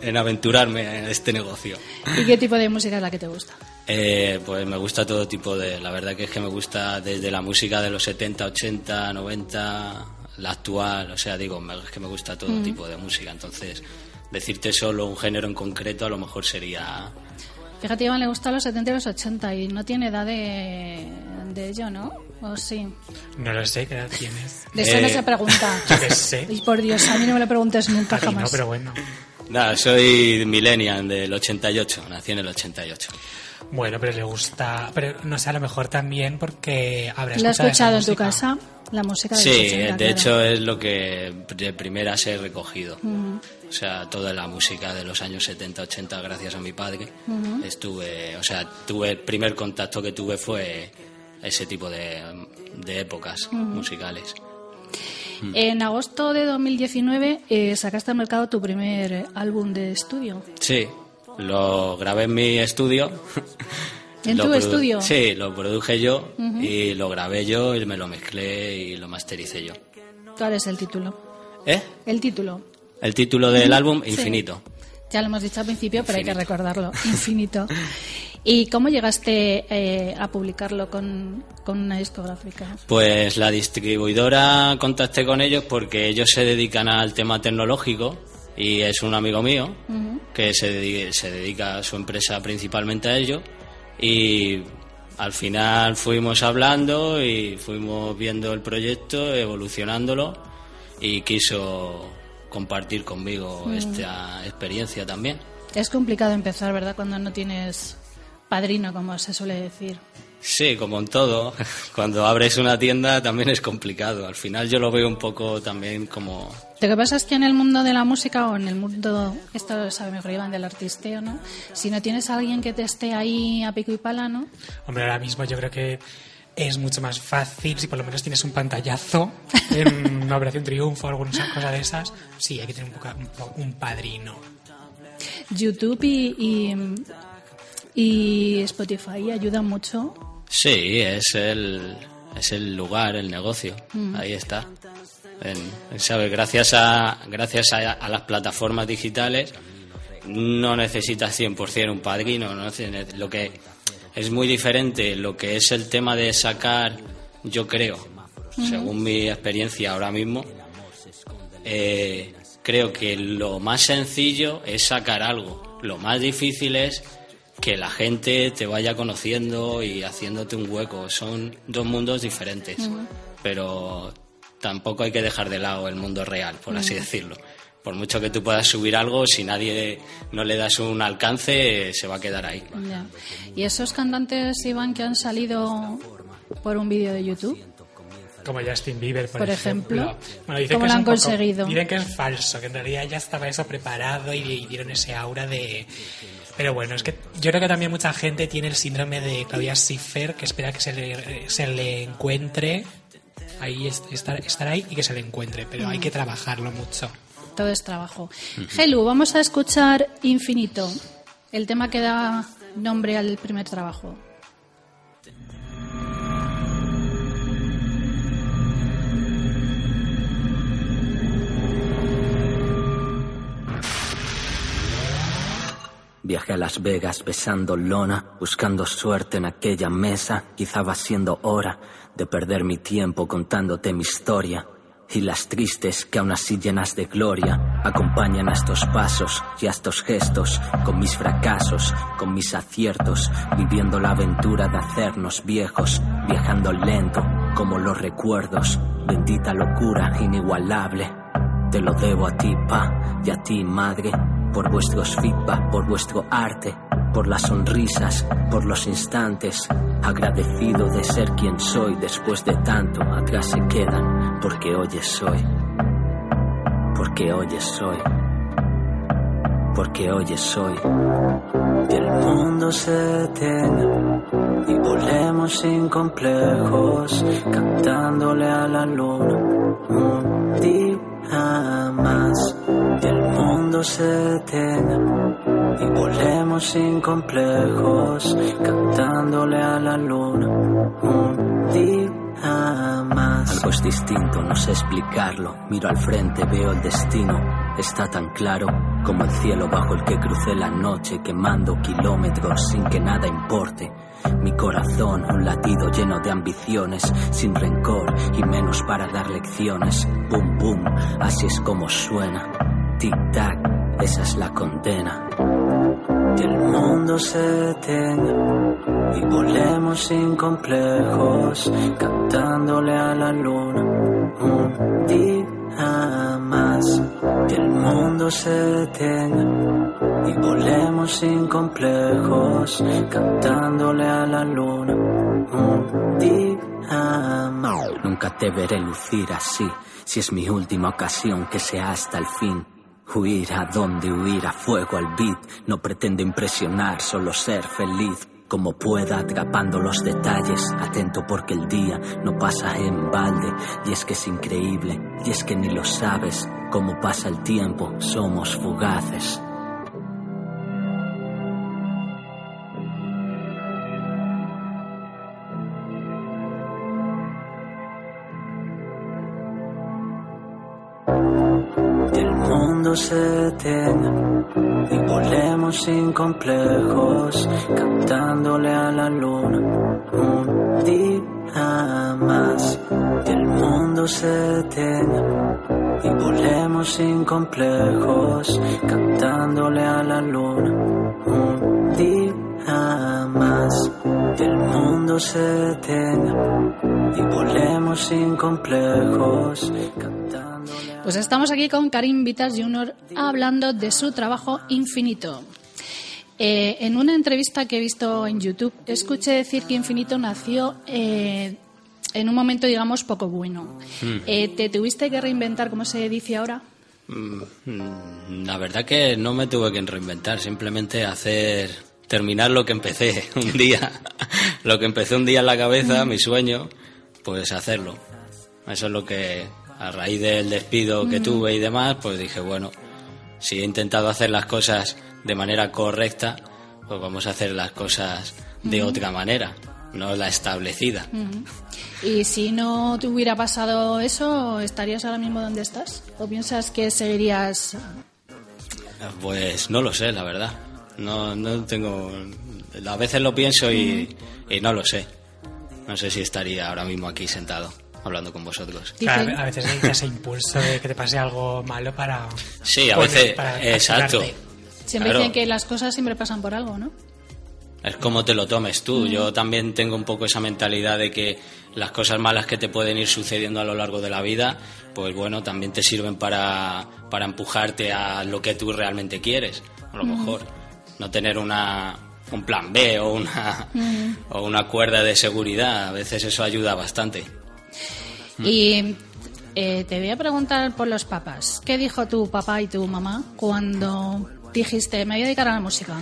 en aventurarme en este negocio. ¿Y qué tipo de música es la que te gusta? Eh, pues me gusta todo tipo de... La verdad que es que me gusta desde la música de los 70, 80, 90, la actual, o sea, digo, es que me gusta todo Mm. tipo de música, entonces decirte solo un género en concreto a lo mejor sería... Fíjate, Iván le gusta los 70 y los 80 y no tiene edad de, de ello, ¿no? ¿O sí? No lo sé, ¿qué edad tienes? De eso no Eh, se pregunta. Yo qué sé. Y por Dios, a mí no me lo preguntes nunca jamás. no, pero bueno. Nada, soy millennial del 88, nací en el 88. Bueno, pero le gusta... Pero no sé, a lo mejor también porque habrá ¿Lo has esa escuchado en tu casa? La música de Sí, los 80, de claro. hecho es lo que de primeras he recogido. O sea, toda la música de los años 70, 80, gracias a mi padre, estuve, o sea, tuve el primer contacto que tuve fue ese tipo de, de épocas musicales. En agosto de 2019 eh, sacaste al mercado tu primer álbum de estudio. Sí, lo grabé en mi estudio. ¿En tu estudio? Sí, lo produje yo y lo grabé yo y me lo mezclé y lo mastericé yo. ¿Cuál es el título? ¿Eh? El título. El título del álbum, Sí. Infinito. Ya lo hemos dicho al principio, pero hay que recordarlo. Infinito. ¿Y cómo llegaste eh, a publicarlo con, con una discográfica? Pues la distribuidora contacté con ellos porque ellos se dedican al tema tecnológico y es un amigo mío que se dedica, se dedica a su empresa principalmente a ello y al final fuimos hablando y fuimos viendo el proyecto, evolucionándolo y quiso compartir conmigo esta experiencia también. Es complicado empezar, ¿verdad? Cuando no tienes padrino, como se suele decir. Sí, como en todo, cuando abres una tienda también es complicado. Al final yo lo veo un poco también como Lo que pasa es que en el mundo de la música o en el mundo, esto lo sabe mejor Iván, del artisteo, ¿no? Si no tienes a alguien que te esté ahí a pico y pala, ¿no? Hombre, ahora mismo yo creo que es mucho más fácil si por lo menos tienes un pantallazo en una Operación Triunfo o alguna cosa de esas. Sí, hay que tener un, poca- un padrino. YouTube y, y, y Spotify ayudan mucho. Sí, es el, es el lugar, el negocio. Ahí está. En- ¿sabes? Gracias, a, gracias a, a las plataformas digitales no necesitas 100% un padrino. No lo que es muy diferente lo que es el tema de sacar, yo creo, según mi experiencia ahora mismo, eh, creo que lo más sencillo es sacar algo. Lo más difícil es que la gente te vaya conociendo y haciéndote un hueco. Son dos mundos diferentes, pero tampoco hay que dejar de lado el mundo real, por así decirlo. Por mucho que tú puedas subir algo, si nadie no le das un alcance, se va a quedar ahí. Ya. Y esos cantantes, Iván, que han salido por un vídeo de YouTube. Como Justin Bieber, por, Por ejemplo. Bueno, dicen ¿Cómo que lo es han poco- conseguido? dicen que es falso, que en realidad ya estaba eso preparado y, y dieron ese aura de... Pero bueno, es que yo creo que también mucha gente tiene el síndrome de Claudia Schiffer, que espera que se le, se le encuentre, ahí es- estar, estar ahí y que se le encuentre, pero hay que trabajarlo mucho. Todo es trabajo. Helu, vamos a escuchar Infinito, el tema que da nombre al primer trabajo. Viajé a Las Vegas besando lona, buscando suerte en aquella mesa. Quizá va siendo hora de perder mi tiempo contándote mi historia. Y las tristes que aún así llenas de gloria acompañan a estos pasos y a estos gestos, con mis fracasos, con mis aciertos, viviendo la aventura de hacernos viejos, viajando lento como los recuerdos. Bendita locura inigualable. Te lo debo a ti, pa, y a ti, madre, por vuestros feedback, por vuestro arte, por las sonrisas, por los instantes. Agradecido de ser quien soy después de tanto, atrás se quedan, porque hoy soy. Porque hoy soy. Porque hoy soy. Que el mundo se detenga y volemos sin complejos, cantándole a la luna un día más. Que el mundo se detenga y volemos sin complejos, cantándole a la luna un día más. Algo es distinto, no sé explicarlo. Miro al frente, veo el destino. Está tan claro como el cielo bajo el que crucé la noche, quemando kilómetros sin que nada importe. Mi corazón, un latido lleno de ambiciones, sin rencor y menos para dar lecciones. Boom, boom, así es como suena. Tic-tac, esa es la condena. Que el mundo se detenga y volemos sin complejos, cantándole a la luna un día más. Que el mundo se detenga y volemos sin complejos, cantándole a la luna un día más. Nunca te veré lucir así, si es mi última ocasión que sea hasta el fin. Huir a donde huir a fuego al beat, no pretendo impresionar, solo ser feliz. Como pueda, atrapando los detalles, atento porque el día no pasa en balde. Y es que es increíble, y es que ni lo sabes, cómo pasa el tiempo, somos fugaces. Y volemos sin complejos, cantándole a la luna un día más. El mundo se detenga y volemos sin complejos, cantándole a la luna un día más. El mundo se detenga y volemos sin complejos, Pues estamos aquí con Karim Vitas Jr. hablando de su trabajo infinito. Eh, en una entrevista que he visto en YouTube, escuché decir que Infinito nació eh, en un momento, digamos, poco bueno. Eh, ¿Te tuviste que reinventar, como se dice ahora? Mm, La verdad que no me tuve que reinventar, simplemente hacer terminar lo que empecé un día, lo que empecé un día en la cabeza, mi sueño, pues hacerlo. Eso es lo que a raíz del despido que tuve y demás, pues dije, bueno, si he intentado hacer las cosas de manera correcta, pues vamos a hacer las cosas de otra manera, no la establecida. Y si no te hubiera pasado eso, ¿estarías ahora mismo donde estás? ¿O piensas que seguirías Pues no lo sé, la verdad. No, no tengo. A veces lo pienso y, y no lo sé. No sé si estaría ahora mismo aquí sentado hablando con vosotros. Claro, a veces necesitas ese impulso de que te pase algo malo para. Sí, a poner- veces. para Exacto. activarte. Siempre Claro. dicen que las cosas siempre pasan por algo, ¿no? Es como te lo tomes tú. Yo también tengo un poco esa mentalidad de que las cosas malas que te pueden ir sucediendo a lo largo de la vida, pues bueno, también te sirven para, para empujarte a lo que tú realmente quieres. A lo mejor no tener una, un plan B o una, o una cuerda de seguridad. A veces eso ayuda bastante. Y eh, te voy a preguntar por los papás. ¿Qué dijo tu papá y tu mamá cuando dijiste, me voy a dedicar a la música?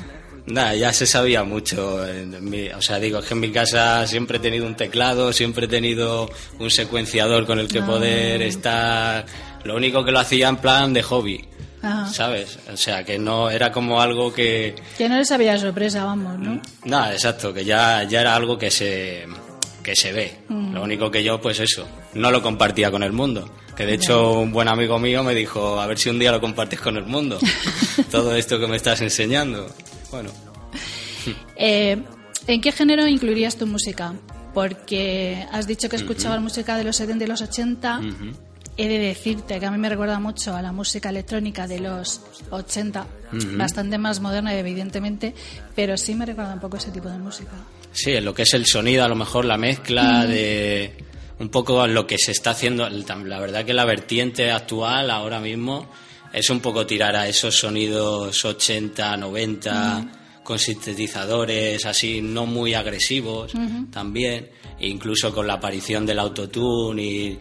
Nada, ya se sabía mucho. mi- o sea, digo, es que en mi casa siempre he tenido un teclado, siempre he tenido un secuenciador con el que poder estar. Lo único que lo hacía en plan de hobby, Ajá. ¿sabes? O sea, que no era como algo que. Que no les había sorpresa, vamos, ¿no? Nada, exacto, que ya, ya era algo que se, que se ve. Mm. Lo único que yo, pues eso, no lo compartía con el mundo. Que de hecho un buen amigo mío me dijo, a ver si un día lo compartes con el mundo. Todo esto que me estás enseñando. Bueno, Eh, ¿En qué género incluirías tu música? Porque has dicho que escuchabas música de los 70 y los 80. He de decirte que a mí me recuerda mucho a la música electrónica de los 80, bastante más moderna, evidentemente, pero sí me recuerda un poco ese tipo de música. Sí, en lo que es el sonido, a lo mejor la mezcla de un poco lo que se está haciendo. La verdad que la vertiente actual ahora mismo es un poco tirar a esos sonidos 80, 90, con sintetizadores así no muy agresivos también, e incluso con la aparición del autotune y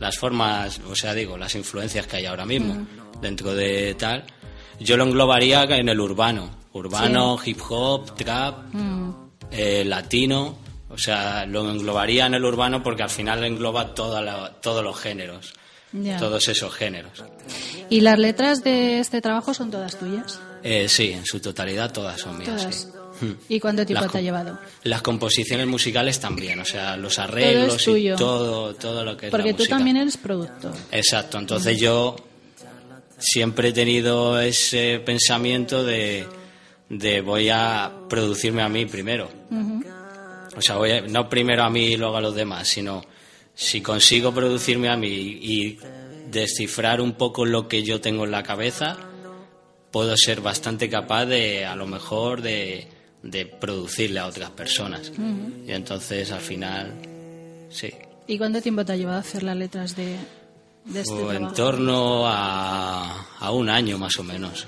las formas, o sea, digo, las influencias que hay ahora mismo dentro de tal. Yo lo englobaría en el urbano, urbano, hip hop, trap, eh, latino, o sea, lo englobaría en el urbano porque al final engloba toda la- todos los géneros, todos esos géneros. ¿Y las letras de este trabajo son todas tuyas? Eh, sí, en su totalidad todas son mías. Todas. sí. Hmm. ¿Y cuánto tiempo Las te ha llevado? Las composiciones musicales también, o sea, los arreglos y todo, todo lo que es Porque la tú música. también eres productor. Exacto, entonces yo siempre he tenido ese pensamiento de, de voy a producirme a mí primero. O sea, voy a- no primero a mí y luego a los demás, sino si consigo producirme a mí y descifrar un poco lo que yo tengo en la cabeza, puedo ser bastante capaz de, a lo mejor, de, de producirle a otras personas. Y entonces, al final, sí. ¿Y cuánto tiempo te ha llevado a hacer las letras de, de este O en torno a, a un año más o menos.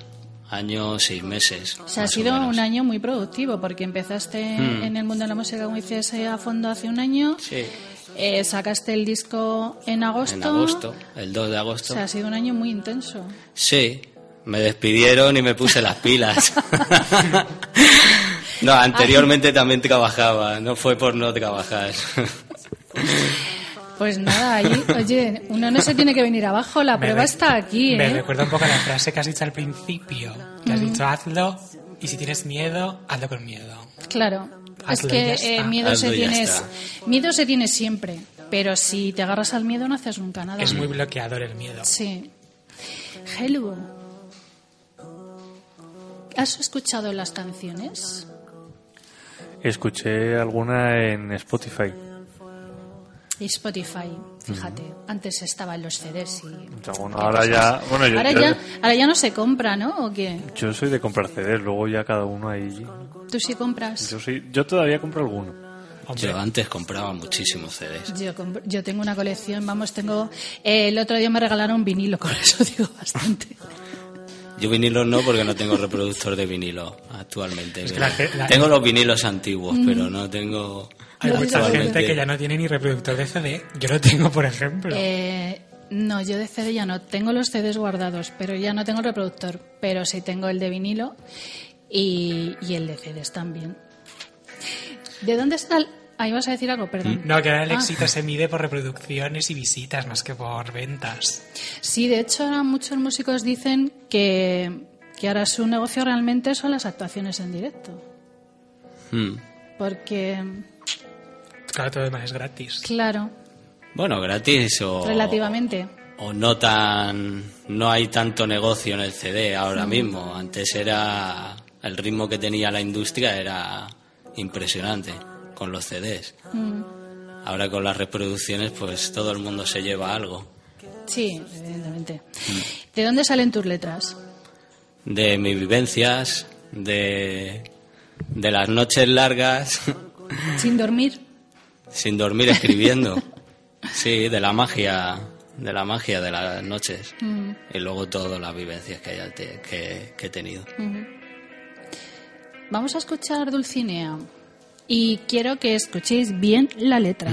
Año, seis meses. O sea, ha o sido un año muy productivo porque empezaste Mm. en el mundo de la música, como dices, eh, a fondo hace un año. Sí, Eh, sacaste el disco en agosto. en agosto, el 2 de O agosto. sea, ha sido un año muy intenso. Sí, me despidieron y me puse las pilas. no, anteriormente también trabajaba, no fue por no trabajar. Pues nada, ahí, oye, uno no se tiene que venir abajo, la Me prueba re- está aquí, Me ¿eh? recuerda un poco a la frase que has dicho al principio, que has dicho hazlo y si tienes miedo, hazlo con miedo. Claro. es Hazlo y que eh, miedo se Hazlo y ya tiene está. miedo se tiene siempre, pero si te agarras al miedo no haces nunca nada. Es muy bloqueador el miedo. Sí. Hello. ¿Has escuchado las canciones? Escuché alguna en Spotify. Y Spotify, fíjate. Antes estaban los CDs y... Bueno, ahora ya, bueno, yo, Ahora yo- ya, ahora ya no se compra, ¿no? ¿O qué? yo soy de comprar CDs, luego ya cada uno ahí. ¿Tú sí compras? Yo soy, yo todavía compro alguno. Hombre, Yo antes compraba muchísimos CDs. Yo, compro- yo tengo una colección, vamos, tengo... eh, el otro día me regalaron un vinilo, con eso digo bastante. Yo vinilos no porque no tengo reproductor de vinilo actualmente. Es que la ge- la- Tengo los vinilos antiguos, pero no tengo... hay no, mucha gente que ya no tiene ni reproductor de CD. Yo lo tengo, por ejemplo. Eh, no, yo de CD ya no. Tengo los CDs guardados, pero ya no tengo el reproductor. Pero sí tengo el de vinilo y, y el de CDs también. ¿De dónde está el...? Ahí vas a decir algo, perdón. No, que ahora el Ah. éxito se mide por reproducciones y visitas más que por ventas. Sí, de hecho ahora muchos músicos dicen que, que ahora su negocio realmente son las actuaciones en directo. Hmm. Porque, Claro, todo demás es gratis. claro, Bueno, gratis o... relativamente. o no tan no hay tanto negocio en el CD ahora mismo antes era el ritmo que tenía la industria era impresionante con los CDs ahora con las reproducciones pues todo el mundo se lleva algo. Sí, evidentemente. ¿De dónde salen tus letras? de mis vivencias de de las noches largas. Sin dormir. sin dormir escribiendo. Sí de la magia de la magia de las noches. Y luego todas las vivencias que, haya te- que- que he tenido. Vamos a escuchar Dulcinea y quiero que escuchéis bien la letra.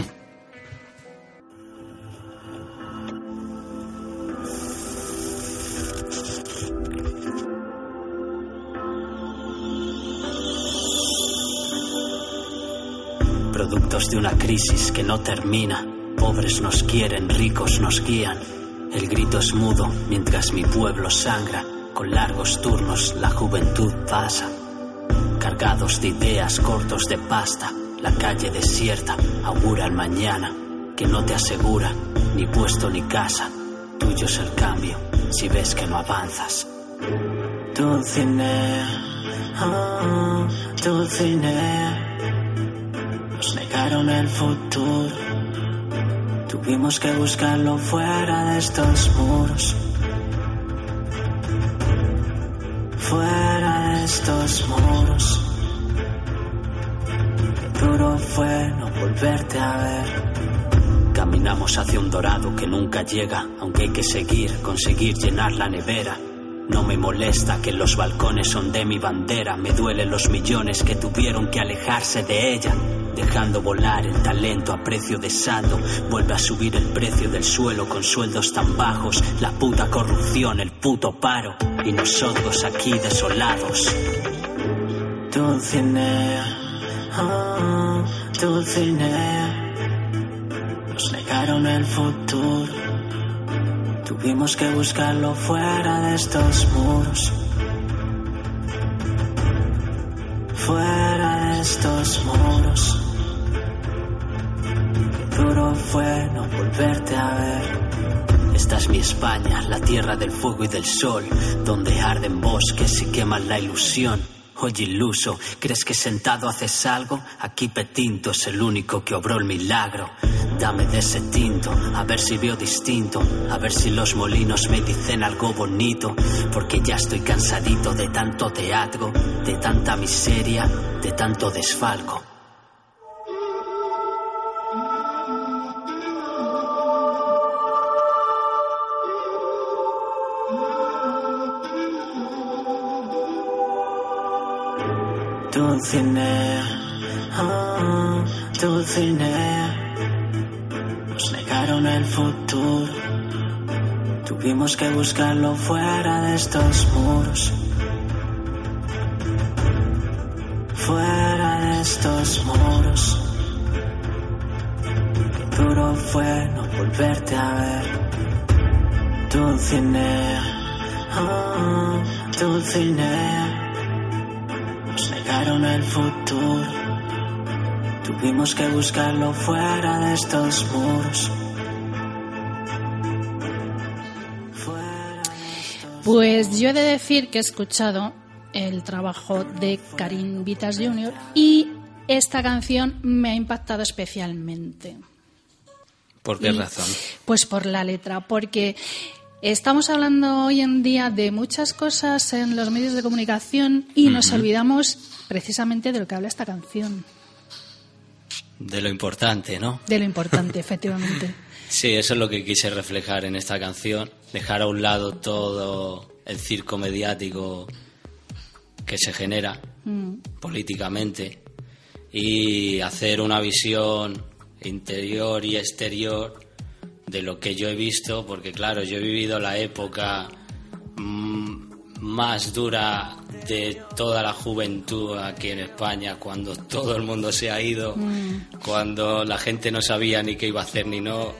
Productos de una crisis que no termina. Pobres nos quieren, ricos nos guían. El grito es mudo mientras mi pueblo sangra. Con largos turnos la juventud pasa. Cargados de ideas, cortos de pasta. La calle desierta augura el mañana. Que no te asegura ni puesto ni casa. Tuyo es el cambio si ves que no avanzas. Dulcinea, ah, Dulcinea. Nos negaron el futuro. Tuvimos que buscarlo fuera de estos muros. Fuera estos muros. Duro fue no volverte a ver. Caminamos hacia un dorado que nunca llega, aunque hay que seguir, conseguir llenar la nevera. No me molesta que los balcones son de mi bandera, me duelen los millones que tuvieron que alejarse de ella. Dejando volar el talento a precio de saldo, vuelve a subir el precio del suelo con sueldos tan bajos, la puta corrupción, el puto paro, y nosotros aquí desolados. Dulcinea, ah, Dulcinea. Nos negaron el futuro. Tuvimos que buscarlo fuera de estos muros. Fuera de estos muros. Fue no volverte a ver. Esta es mi España, la tierra del fuego y del sol, donde arden bosques y queman la ilusión. Oye, iluso, ¿crees que sentado haces algo? Aquí Petinto es el único que obró el milagro. Dame de ese tinto, a ver si veo distinto, a ver si los molinos me dicen algo bonito, porque ya estoy cansadito de tanto teatro, de tanta miseria, de tanto desfalco. Dulcinea, ah, Dulcinea. Nos negaron el futuro. Tuvimos que buscarlo fuera de estos muros. Fuera de estos muros. Qué duro fue no volverte a ver. Dulcinea, ah, Dulcinea. El futuro. Tuvimos que buscarlo fuera de estos muros. Fuera de estos Pues yo he de decir que he escuchado el trabajo de Karim Vitas Jr. y esta canción me ha impactado especialmente. ¿Por qué Y- razón? Pues por la letra, porque estamos hablando hoy en día de muchas cosas en los medios de comunicación y nos olvidamos precisamente de lo que habla esta canción, De lo importante, ¿no? de lo importante, efectivamente. Sí, eso es lo que quise reflejar en esta canción, dejar a un lado todo el circo mediático que se genera Mm. políticamente y hacer una visión interior y exterior de lo que yo he visto, porque claro, yo he vivido la época mm, más dura de toda la juventud aquí en España, cuando todo el mundo se ha ido, cuando la gente no sabía ni qué iba a hacer ni no,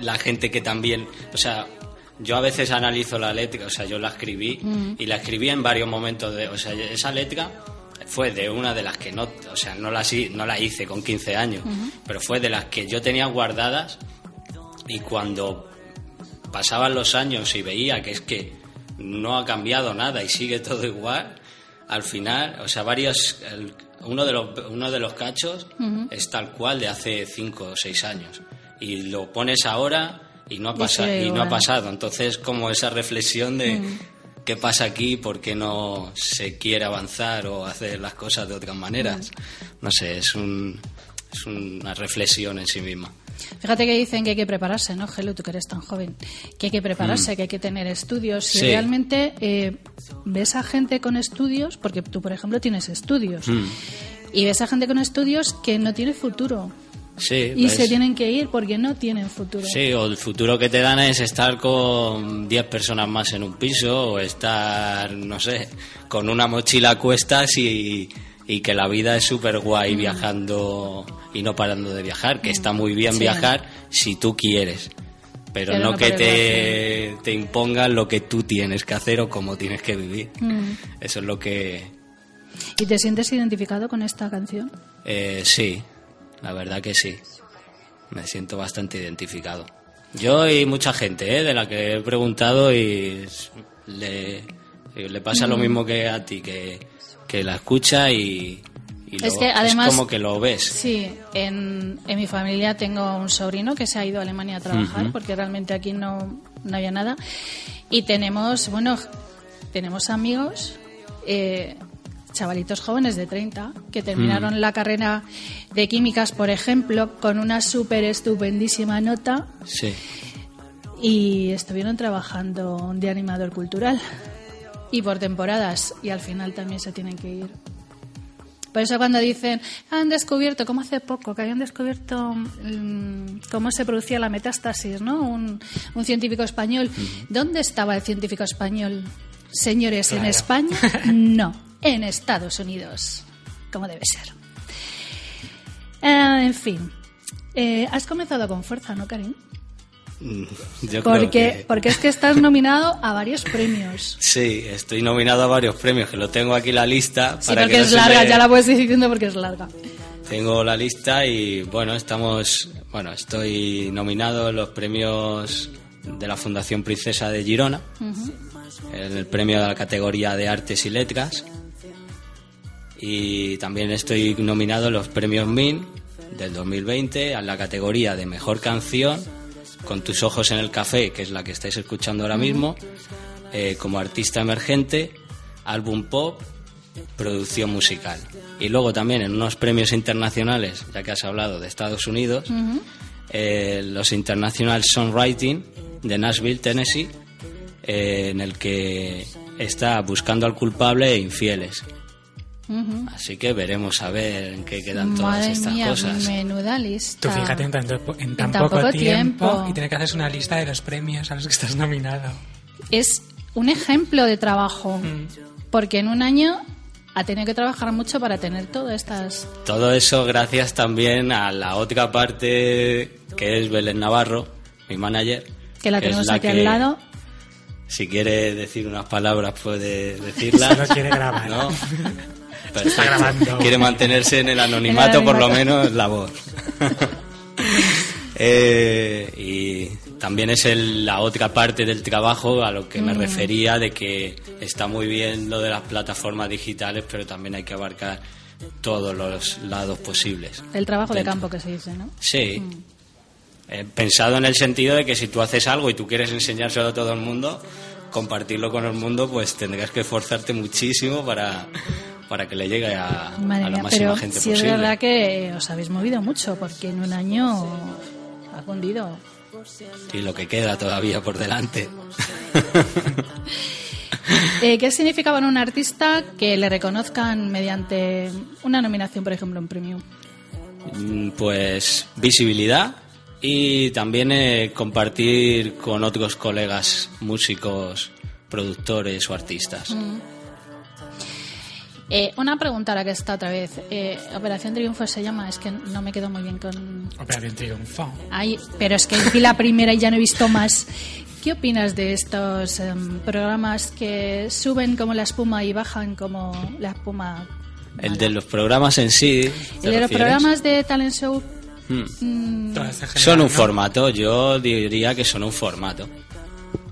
la gente que también, o sea, yo a veces analizo la letra, o sea, yo la escribí y la escribí en varios momentos de, o sea, esa letra fue de una de las que no, o sea, no la, no la hice con 15 años, pero fue de las que yo tenía guardadas y cuando pasaban los años y veía que es que no ha cambiado nada y sigue todo igual, al final, o sea, varios, el- uno, de los, uno de los cachos es tal cual de hace cinco o seis años y lo pones ahora y no ha, pasado y no ha pasado. Entonces, como esa reflexión de qué pasa aquí, por qué no se quiere avanzar o hacer las cosas de otras maneras. No sé, es, un, es una reflexión en sí misma. Fíjate que dicen que hay que prepararse, ¿no, Gelo? Tú que eres tan joven. Que hay que prepararse, que hay que tener estudios. Sí. realmente eh, ves a gente con estudios, porque tú, por ejemplo, tienes estudios. Y ves a gente con estudios que no tiene futuro. Sí, Y ves. se tienen que ir porque no tienen futuro. Sí, o el futuro que te dan es estar con 10 personas más en un piso o estar, no sé, con una mochila a cuestas y, y que la vida es súper guay viajando y no parando de viajar, que está muy bien Sí. viajar si tú quieres. Pero, Pero no, no que te, te impongan lo que tú tienes que hacer o cómo tienes que vivir. Eso es lo que... ¿Y te sientes identificado con esta canción? Eh, sí, la verdad que sí. Me siento bastante identificado. Yo y mucha gente, ¿eh? de la que he preguntado y le, le pasa lo mismo que a ti, que, que la escucha y, y Es lo- que además- como que lo ves. Sí, en, en mi familia tengo un sobrino que se ha ido a Alemania a trabajar porque realmente aquí no, no había nada. Y tenemos, bueno, tenemos amigos, eh, chavalitos jóvenes de 30, que terminaron Mm. la carrera de químicas, por ejemplo, con una súper estupendísima nota Sí. y estuvieron trabajando de animador cultural y por temporadas y al final también se tienen que ir. Por eso cuando dicen, han descubierto, como hace poco, que habían descubierto mm, cómo se producía la metástasis, ¿no? Un, un científico español. ¿Dónde estaba el científico español? Señores, ¿en. España? No, en Estados Unidos, como debe ser. Eh, en fin, Eh, has comenzado con fuerza, ¿no, Karim? Mm, creo Porque, que... porque es que estás nominado a varios premios. Sí, estoy nominado a varios premios, que lo tengo aquí la lista. Sí, para porque que no es larga, me- ya la puedes ir diciendo porque es larga. Tengo la lista y bueno, estamos, bueno, estoy nominado en los premios de la Fundación Princesa de Girona, en el premio de la categoría de Artes y Letras. Y también estoy nominado en los premios MIN del 2020 a la categoría de Mejor Canción, con tus ojos en el café, que es la que estáis escuchando ahora mismo, eh, como artista emergente, álbum pop, producción musical. Y luego también en unos premios internacionales, ya que has hablado de Estados Unidos, eh, los International Songwriting de Nashville, Tennessee, eh, en el que está buscando al culpable e infieles. Así que veremos a ver en qué quedan todas Madre estas mía, cosas. menuda lista. Tú fíjate en, tanto- en tan, En tan poco, poco tiempo, tiempo. y tener que hacer una lista de los premios a los que estás nominado. Es un ejemplo de trabajo. Mm. Porque en un año ha tenido que trabajar mucho para tener todas estas... Todo eso gracias también a la otra parte que es Belén Navarro, mi manager. Que la es tenemos aquí que, al lado. Si quiere decir unas palabras puede decirlas. Solo quiere grabar. ¿no? Está Perfecto. grabando. Quiere mantenerse en el anonimato, por lo menos la voz. Eh, y también es el- la otra parte del trabajo a lo que me Mm. refería de que está muy bien lo de las plataformas digitales, pero también hay que abarcar todos los lados posibles. El trabajo de campo que se dice, ¿no? Sí. Eh, pensado en el sentido de que si tú haces algo y tú quieres enseñárselo a todo el mundo, compartirlo con el mundo, pues tendrás que esforzarte muchísimo para, para que le llegue a, Madre a la mía, máxima pero gente sí es posible. verdad que os habéis movido mucho, porque en un año ha cundido. Y lo que queda todavía por delante. Eh, ¿Qué significa para un artista que le reconozcan mediante una nominación, por ejemplo, en premio? Mm, pues visibilidad y también eh, compartir con otros colegas músicos, productores o artistas. Eh, una pregunta ahora que está otra vez. Eh, Operación Triunfo se llama, es que no me quedo muy bien con... Operación Triunfo. Ay, pero es que vi la primera y ya no he visto más. ¿Qué opinas de estos em, programas que suben como la espuma y bajan como la espuma? El de los programas en sí. ¿te El de los programas de talent show. Mm. mm, Son un ¿no? formato, yo diría que son un formato.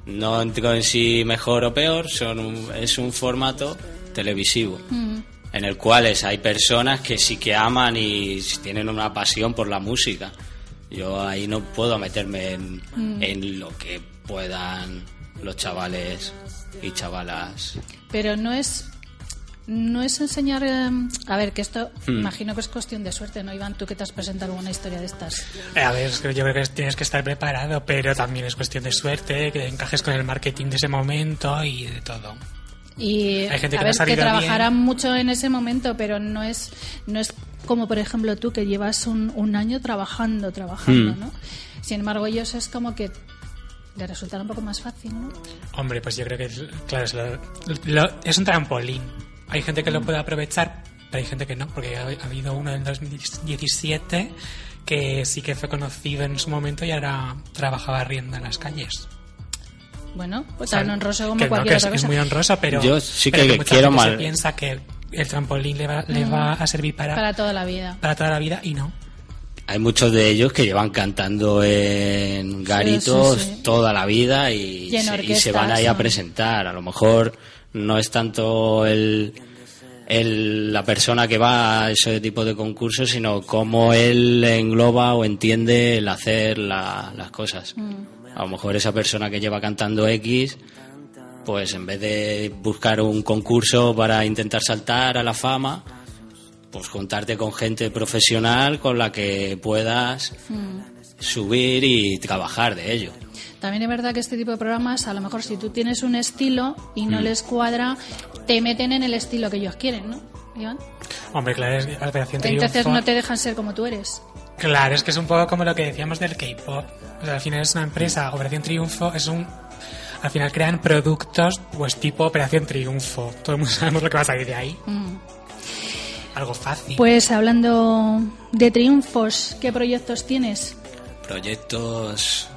No entro en sí mejor o peor, son un- es un formato televisivo. mm, En el cual es- hay personas que sí que aman y tienen una pasión por la música. Yo ahí no puedo meterme en, Mm. en lo que puedan los chavales y chavalas. pero no es no es enseñar em, a ver que esto Hmm. imagino que es cuestión de suerte no Iván tú que te has presentado alguna historia de estas Eh, A ver, yo creo que tienes que estar preparado, pero también es cuestión de suerte, que encajes con el marketing de ese momento y de todo. Y Hay gente a que ver no ha que trabajarán bien. mucho en ese momento pero no es no es como por ejemplo tú que llevas un, un año trabajando trabajando Hmm. no sin embargo ellos es como que le resultará un poco más fácil no Hombre, pues yo creo que, claro, es, lo- lo- es un trampolín. Hay gente que lo puede aprovechar, pero hay gente que no, porque ha, ha habido uno en 2017 que sí que fue conocido en su momento y ahora trabajaba riendo en las calles. Bueno pues O sea, tan honroso como que no, que es, otra es cosa muy honroso, pero, Yo sí pero que quiero gente se mal- piensa que el trampolín le va, le va a servir para, para para, toda la vida toda la vida y no. Hay muchos de ellos que llevan cantando en garitos sí, sí. toda la vida y, se, y se van ahí a presentar. A lo mejor no es tanto el, el- la persona que va a ese tipo de concursos, sino cómo él engloba o entiende el hacer la- las cosas. A lo mejor esa persona que lleva cantando X, pues en vez de buscar un concurso para intentar saltar a la fama, pues juntarte con gente profesional con la que puedas subir y trabajar de ello. También es verdad que este tipo de programas, a lo mejor si tú tienes un estilo y Mm. no les cuadra, te meten en el estilo que ellos quieren, ¿no? Iván? Hombre, claro, es Entonces Triunfo. no te dejan ser como tú eres. Claro, es que es un poco como lo que decíamos del K-pop. O sea, al final es una empresa, Operación Triunfo es un. Al final crean productos, pues tipo Operación Triunfo. Todo el mundo sabemos lo que va a salir de ahí. Algo fácil. Pues hablando de triunfos, ¿qué proyectos tienes? proyectos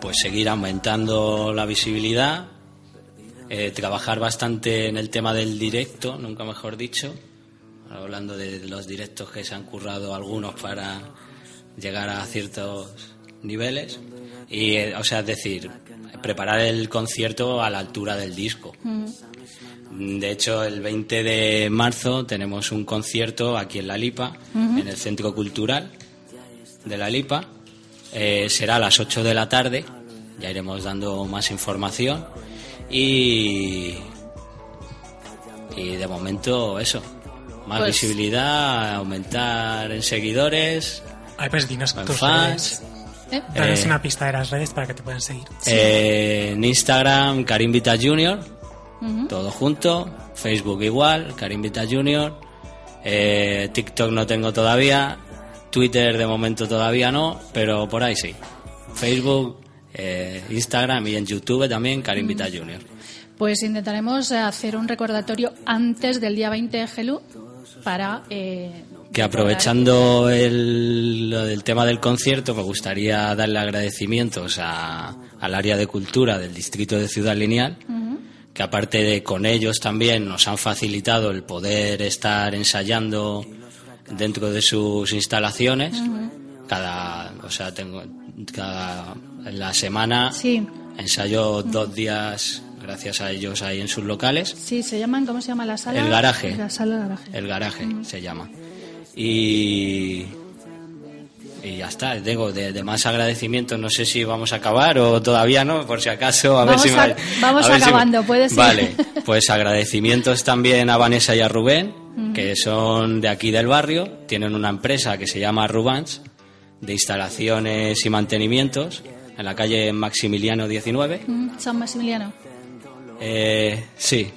pues seguir aumentando la visibilidad eh, trabajar bastante en el tema del directo nunca mejor dicho hablando de los directos que se han currado algunos para llegar a ciertos niveles y eh, o sea es decir preparar el concierto a la altura del disco de hecho, el 20 de marzo tenemos un concierto aquí en La Lipa, en el Centro Cultural de La Lipa. Eh, será a las 8 de la tarde, ya iremos dando más información. Y, y de momento eso, más Pues- visibilidad, aumentar en seguidores, Ay, pues dinos en tus fans. redes. ¿Eh? Danos Eh, una pista de las redes para que te puedan seguir. Eh, en Instagram, Karim Vita Junior, Ujú. todo junto. Facebook igual, Karim Vita Junior. Eh, TikTok no tengo todavía. Twitter de momento todavía no, pero por ahí sí. Facebook, eh, Instagram y en YouTube también, Karim Vita Junior. Pues intentaremos hacer un recordatorio antes del día 20 de Gelú para... eh, Que aprovechando el, lo del tema del concierto, me gustaría darle agradecimientos a- al área de cultura del distrito de Ciudad Lineal, que aparte de con ellos también nos han facilitado el poder estar ensayando dentro de sus instalaciones. Cada, o sea, tengo cada en la semana Sí, ensayo dos días gracias a ellos ahí en sus locales. sí, se llaman, ¿cómo se llama la sala? El garaje. La sala garaje. El garaje se llama. Y. Y ya está, tengo de, de más agradecimientos. No sé si vamos a acabar o todavía no, por si acaso. A Vamos ver si a- me- vamos a ver si me- acabando, puede ser. Vale, pues agradecimientos también a Vanessa y a Rubén, que son de aquí del barrio. Tienen una empresa que se llama Rubans, de instalaciones y mantenimientos, en la calle Maximiliano 19. Mm, San Maximiliano. Eh, sí,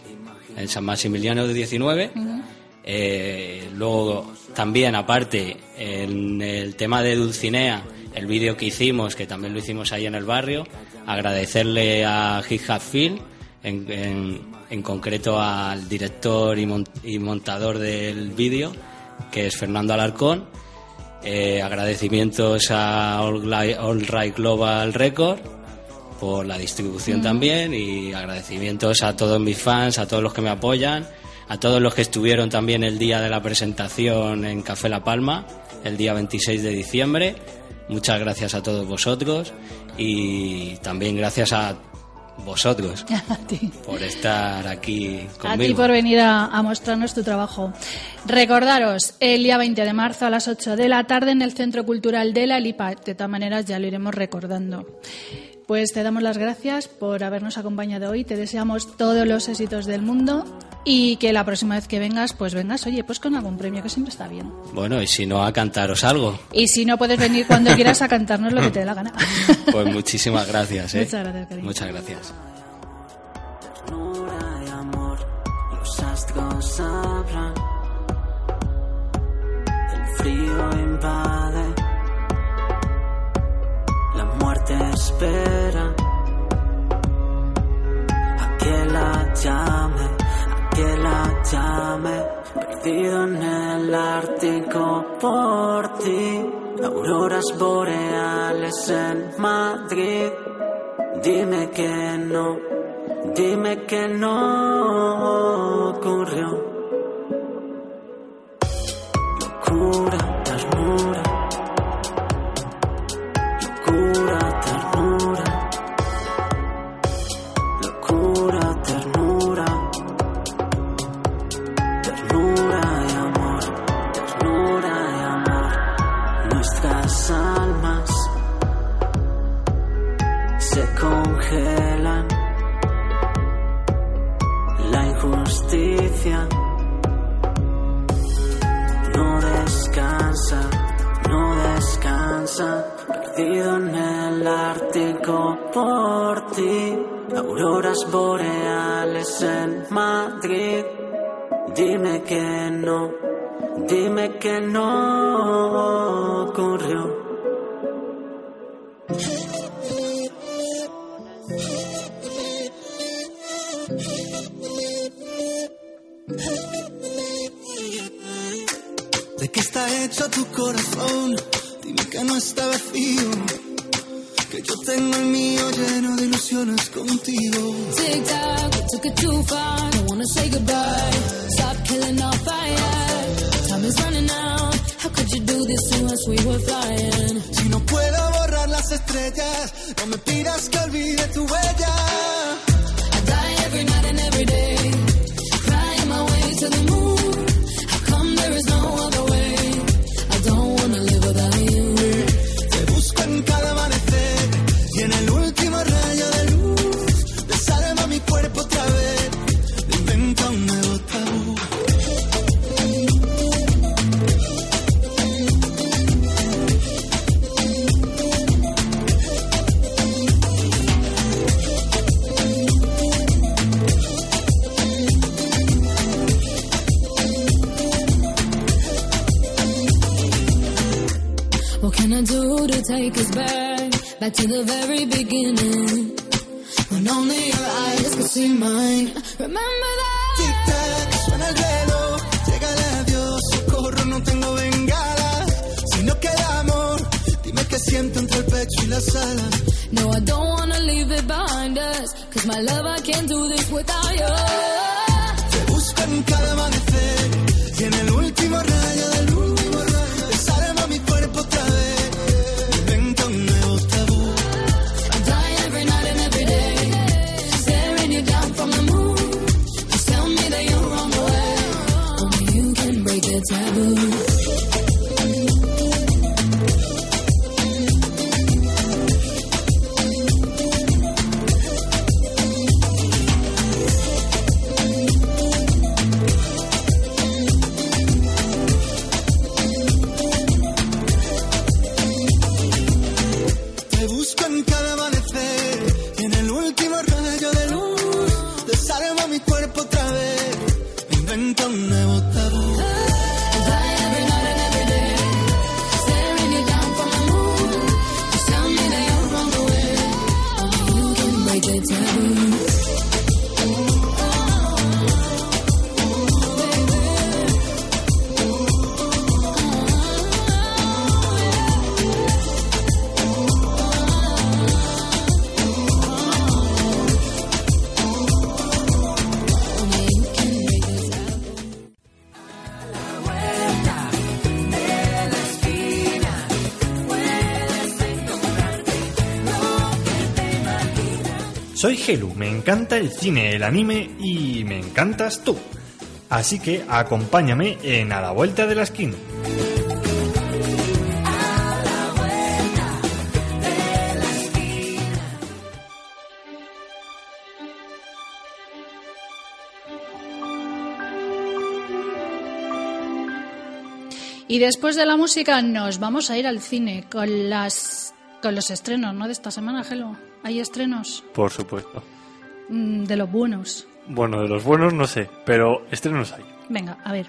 en San Maximiliano de 19. Eh, luego, también, aparte, en el tema de Dulcinea, el vídeo que hicimos, que también lo hicimos ahí en el barrio, agradecerle a Hip Film, en, en- en concreto al director y, mon- y montador del vídeo, que es Fernando Alarcón. Eh, agradecimientos a All, All Right Global Record por la distribución también y agradecimientos a todos mis fans, a todos los que me apoyan, a todos los que estuvieron también el día de la presentación en Café La Palma, el día 26 de diciembre. Muchas gracias a todos vosotros y también gracias a vosotros A ti. por estar aquí A ti conmigo. por venir a, a mostrarnos tu trabajo. Recordaros, el día 20 de marzo a las 8 de la tarde en el Centro Cultural de la Lipa. De todas maneras, ya lo iremos recordando. Pues te damos las gracias por habernos acompañado hoy. Te deseamos todos los éxitos del mundo y que la próxima vez que vengas, pues vengas, oye, pues con algún premio, que siempre está bien. Bueno, y si no, a cantaros algo. Y si no, puedes venir cuando quieras a cantarnos lo que te dé la gana. Pues muchísimas gracias. ¿eh? Muchas gracias, cariño. Muchas gracias. ternura y amor, los astros hablan. El frío invade, la muerte espera. A que la llame, a que la llame, perdido en el Ártico por ti. Auroras boreales en Madrid. Dime que no, dime que no ocurrió. Locura, ternura. Locura, en el Ártico por ti. Auroras boreales en Madrid. Dime que no, dime que no ocurrió. ¿De qué está hecho tu corazón? Que no está vacío. Que yo tengo el mío lleno de ilusiones contigo. Tic tac, we took it too far. Don't wanna say goodbye. Stop killing our fire. Time is running out. How could you do this to us? We were flying. Si no puedo borrar las estrellas, no me pidas que olvide tu huella. Back? To the very beginning. When only your eyes could see mine. Remember that? Tic tac, suena el reloj, llega el adiós, socorro, no tengo bengala. Si no queda amor, dime qué siento entre el pecho y las alas. No, I don't wanna leave it behind us. Cause my love, I can't do this without you. Te busco en cada amanecer y en el último rayo the Gelu, me encanta el cine, el anime y me encantas tú. Así que acompáñame en A la Vuelta de la Esquina. Y después de la música nos vamos a ir al cine con las con los estrenos, ¿no? De esta semana, Gelo. Hay estrenos Por supuesto. mm, de los buenos. Bueno, de los buenos no sé, pero estrenos hay. Venga, a ver.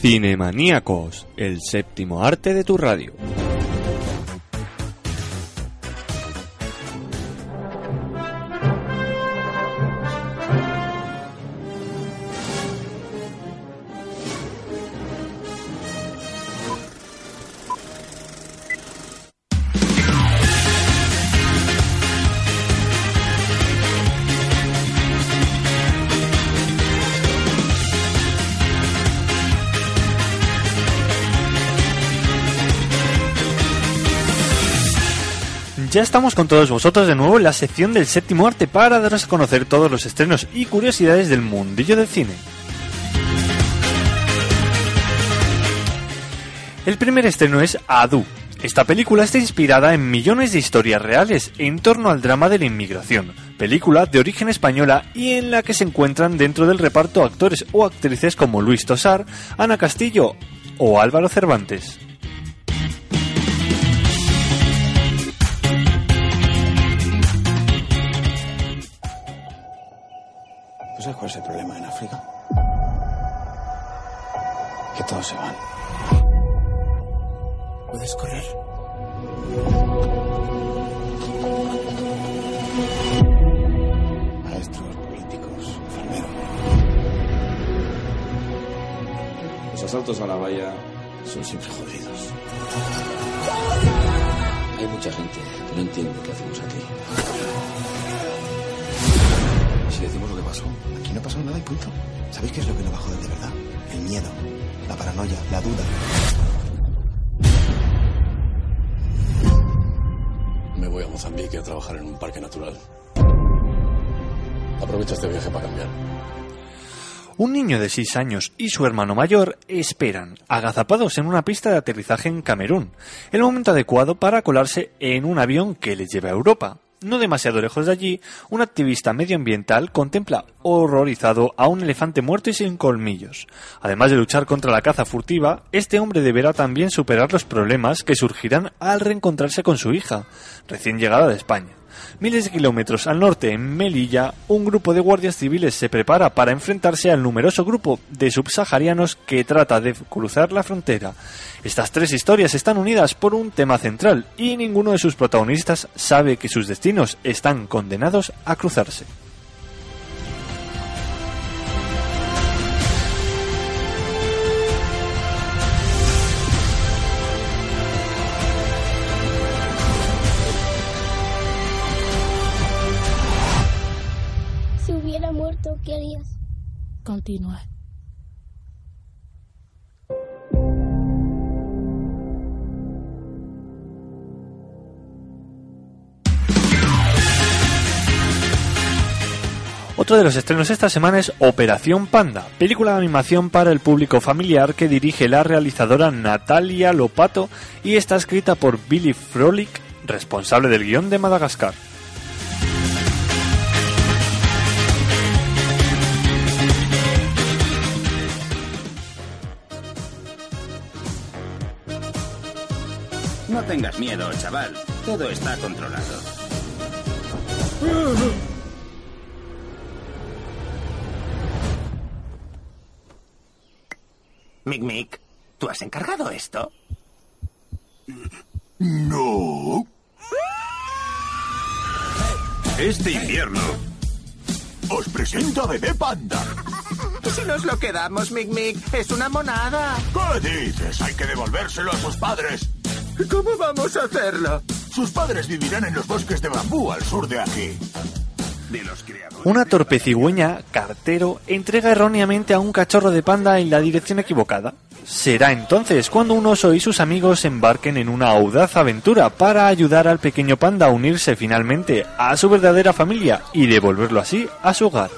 Cinemaníacos, el séptimo arte de tu radio. Ya estamos con todos vosotros de nuevo en la sección del séptimo arte para daros a conocer todos los estrenos y curiosidades del mundillo del cine. El primer estreno es Adu. Esta película está inspirada en millones de historias reales en torno al drama de la inmigración, película de origen española y en la que se encuentran dentro del reparto actores o actrices como Luis Tosar, Ana Castillo o Álvaro Cervantes. Sabes cuál es el problema en África? Que todos se van. ¿Puedes correr? Maestros, políticos, enfermeros. Los asaltos a la valla son siempre jodidos. Hay mucha gente que no entiende qué hacemos aquí. Si decimos lo que pasó, aquí no pasó nada y punto. ¿Sabéis qué es lo que nos va a joder de verdad? El miedo, la paranoia, la duda. Me voy a Mozambique a trabajar en un parque natural. Aprovecha este viaje para cambiar. Un niño de 6 años y su hermano mayor esperan, agazapados en una pista de aterrizaje en Camerún, el momento adecuado para colarse en un avión que les lleva a Europa. No demasiado lejos de allí, un activista medioambiental contempla horrorizado a un elefante muerto y sin colmillos. Además de luchar contra la caza furtiva, este hombre deberá también superar los problemas que surgirán al reencontrarse con su hija, recién llegada de España. Miles de kilómetros al norte, en Melilla, un grupo de guardias civiles se prepara para enfrentarse al numeroso grupo de subsaharianos que trata de cruzar la frontera. Estas tres historias están unidas por un tema central y ninguno de sus protagonistas sabe que sus destinos están condenados a cruzarse. Continúa. Otro de los estrenos esta semana es Operación Panda, película de animación para el público familiar que dirige la realizadora Natalia Lopato y está escrita por Billy Frolic, responsable del guion de Madagascar. Tengas miedo, chaval. Todo está controlado. Mic Mic, ¿tú has encargado esto? No. Este invierno. Os presento a Bebé Panda. ¿Y si nos lo quedamos, Mic Mic? Es una monada. ¿Qué dices? Hay que devolvérselo a sus padres. ¿Cómo vamos a hacerlo? Sus padres vivirán en los bosques de bambú al sur de aquí. De los criadores. Una torpe cigüeña, cartero, entrega erróneamente a un cachorro de panda en la dirección equivocada. Será entonces cuando un oso y sus amigos embarquen en una audaz aventura para ayudar al pequeño panda a unirse finalmente a su verdadera familia y devolverlo así a su hogar.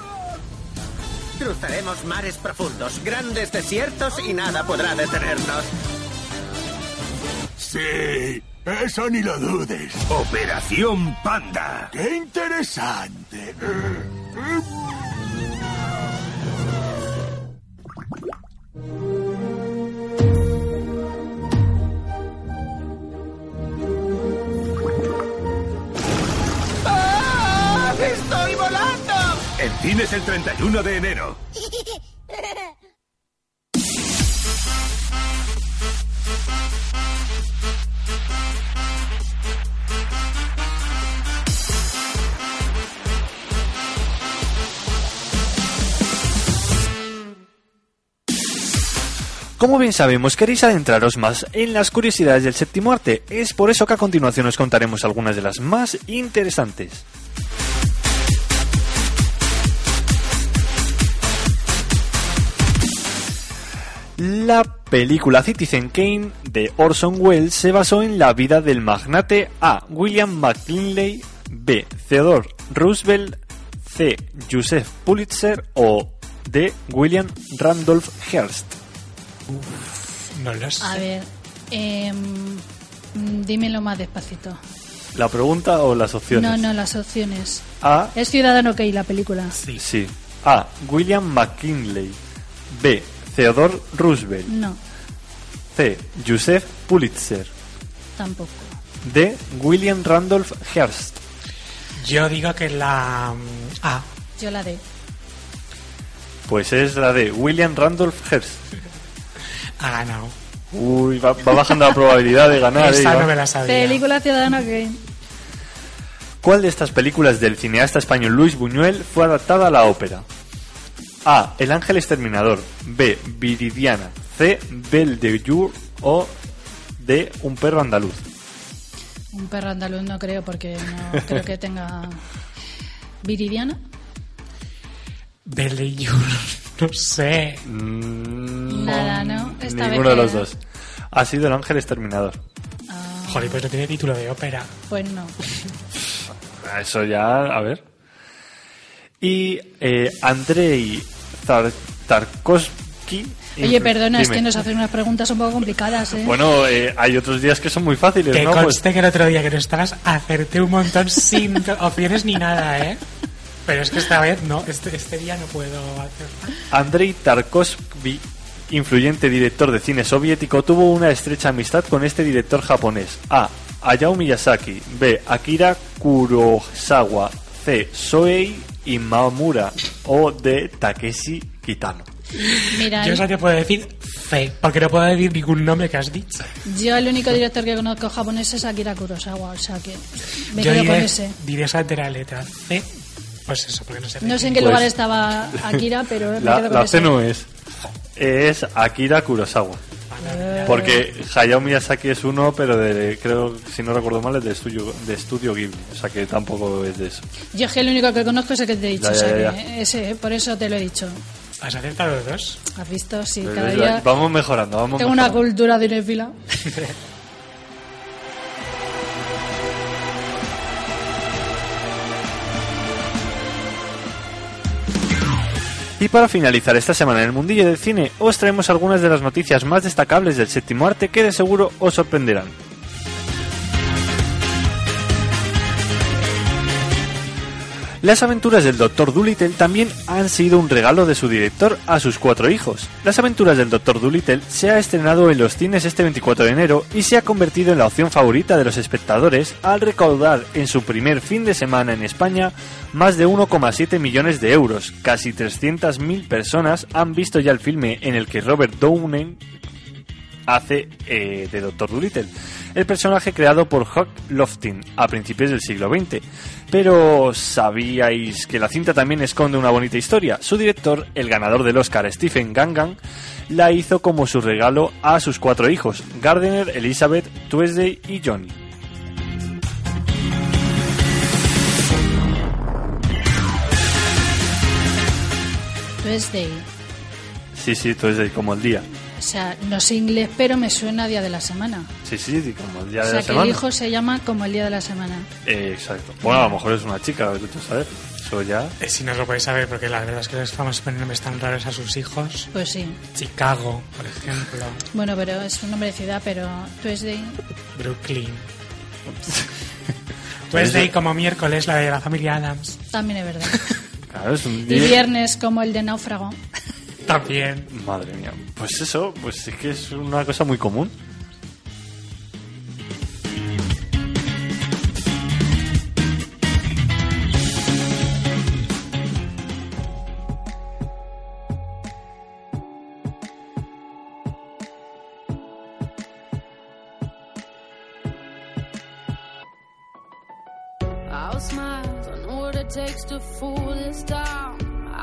Cruzaremos mares profundos, grandes desiertos y nada podrá detenernos. Sí, eso ni lo dudes. Operación Panda. ¡Qué interesante! ¡Ah! ¡Estoy volando! En cines el 31 de enero. Como bien sabemos, queréis adentraros más en las curiosidades del séptimo arte. Es por eso que a continuación os contaremos algunas de las más interesantes. La película Citizen Kane de Orson Welles se basó en la vida del magnate A. William McKinley, B. Theodore Roosevelt, C. Joseph Pulitzer o D. William Randolph Hearst. No lo sé. A ver, em, dímelo más despacito. ¿La pregunta o las opciones? No, no, las opciones. A. Es Ciudadano Kane la película. Sí. A. William McKinley. B. Theodore Roosevelt. No, C. Joseph Pulitzer. tampoco. D. William Randolph Hearst. Yo digo que la mm, A. Yo la D. Pues es la de William Randolph Hearst. Ha ganado. Uy, va, va bajando la probabilidad de ganar. Esa eh, no me la sabía. Película Ciudadano Kane. ¿Cuál de estas películas del cineasta español Luis Buñuel fue adaptada a la ópera? A. El ángel exterminador. B. Viridiana. C. Belle de Jour o D. Un perro andaluz. Un perro andaluz no creo porque no creo que tenga... ¿Viridiana? Beleyur. No sé. Nada, ¿no? Esta Mm, Ninguno de vez los que- dos. Ha sido el ángel exterminador. Joder, pues no tiene título de ópera. Pues no. Eso ya, a ver. Y eh, Andrei Tar- Tarkovsky. Oye, perdona, es que nos hacen unas preguntas un poco complicadas, ¿eh? Bueno, eh, hay otros días que son muy fáciles, Que ¿no? Pues- conste que el otro día que no estabas acerté un montón sin opciones ni nada, ¿eh? Pero es que esta vez no, este, este día no puedo hacer. Andrei Tarkovsky, influyente director de cine soviético, tuvo una estrecha amistad con este director japonés. A. Hayao Miyazaki. B. Akira Kurosawa. C. Soei Imamura. O D. Takeshi Kitano. Mira, Yo solo te puedo decir fe, porque no puedo decir ningún nombre que has dicho. yo el único director que conozco japonés es Akira Kurosawa, o sea que me Yo quedo con diré, ese. diré esa entera letra C, pues eso, porque no sé. No sé en qué Pues- lugar estaba Akira, pero me La, quedo con la ese. C no es. Es Akira Kurosawa. Porque Hayao Miyazaki es uno, pero de, creo, si no recuerdo mal, es de estudio, de estudio Ghibli. O sea que tampoco es de eso. Yo es que el único que conozco es el que te he dicho, Ya, o sea ya, que ya. ese, por eso te lo he dicho. ¿Has acertado los dos? ¿Has visto? Sí, cada día Vamos mejorando, vamos tengo una mejorando. cultura cinéfila. Y para finalizar esta semana en el mundillo del cine, os traemos algunas de las noticias más destacables del séptimo arte que de seguro os sorprenderán. Las aventuras del Dr. Dolittle también han sido un regalo de su director a sus cuatro hijos. Las aventuras del Dr. Dolittle se ha estrenado en los cines este 24 de enero y se ha convertido en la opción favorita de los espectadores al recaudar en su primer fin de semana en España más de 1,7 millones de euros. Casi 300.000 personas han visto ya el filme en el que Robert Downey hace eh, de Dr. Dolittle, el personaje creado por Huck Lofting a principios del siglo XX. Pero ¿sabíais que la cinta también esconde una bonita historia? Su director, el ganador del Oscar Stephen Gangan, la hizo como su regalo a sus cuatro hijos, Gardner, Elizabeth, Tuesday y Johnny. Tuesday. Sí, sí, Tuesday, como el día. O sea, no sé inglés, pero me suena a día de la semana. Sí, sí, como el día o de sea, la que semana. el hijo se llama como el día de la semana. Eh, exacto. Bueno, a lo mejor es una chica, tú a saber. Eso ya... Eh, Si no lo podéis saber, porque la verdad es que les famosos ponen nombres tan raros a sus hijos. Pues sí. Chicago, por ejemplo. Bueno, pero es un nombre de ciudad, pero Tuesday. Brooklyn. Tuesday como miércoles, la de la familia Adams. También es verdad. Claro, es un Y día... viernes como el de náufrago. También. Madre mía. Pues eso, pues es que es una cosa muy común. I'll smile, I know what it takes to fool this town.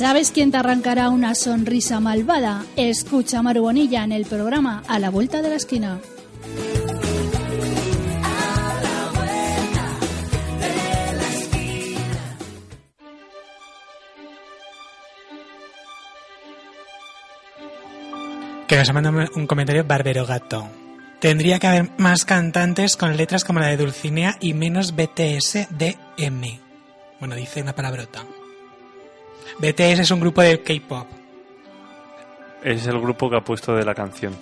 ¿Sabes quién te arrancará una sonrisa malvada? Escucha a Maru Bonilla en el programa A la Vuelta de la Esquina. Que nos ha mandado un comentario Barbero Gato. Tendría que haber más cantantes con letras como la de Dulcinea y menos BTS de M. Bueno, dice una palabrota. BTS es un grupo de K-pop. Es el grupo que ha puesto de la canción.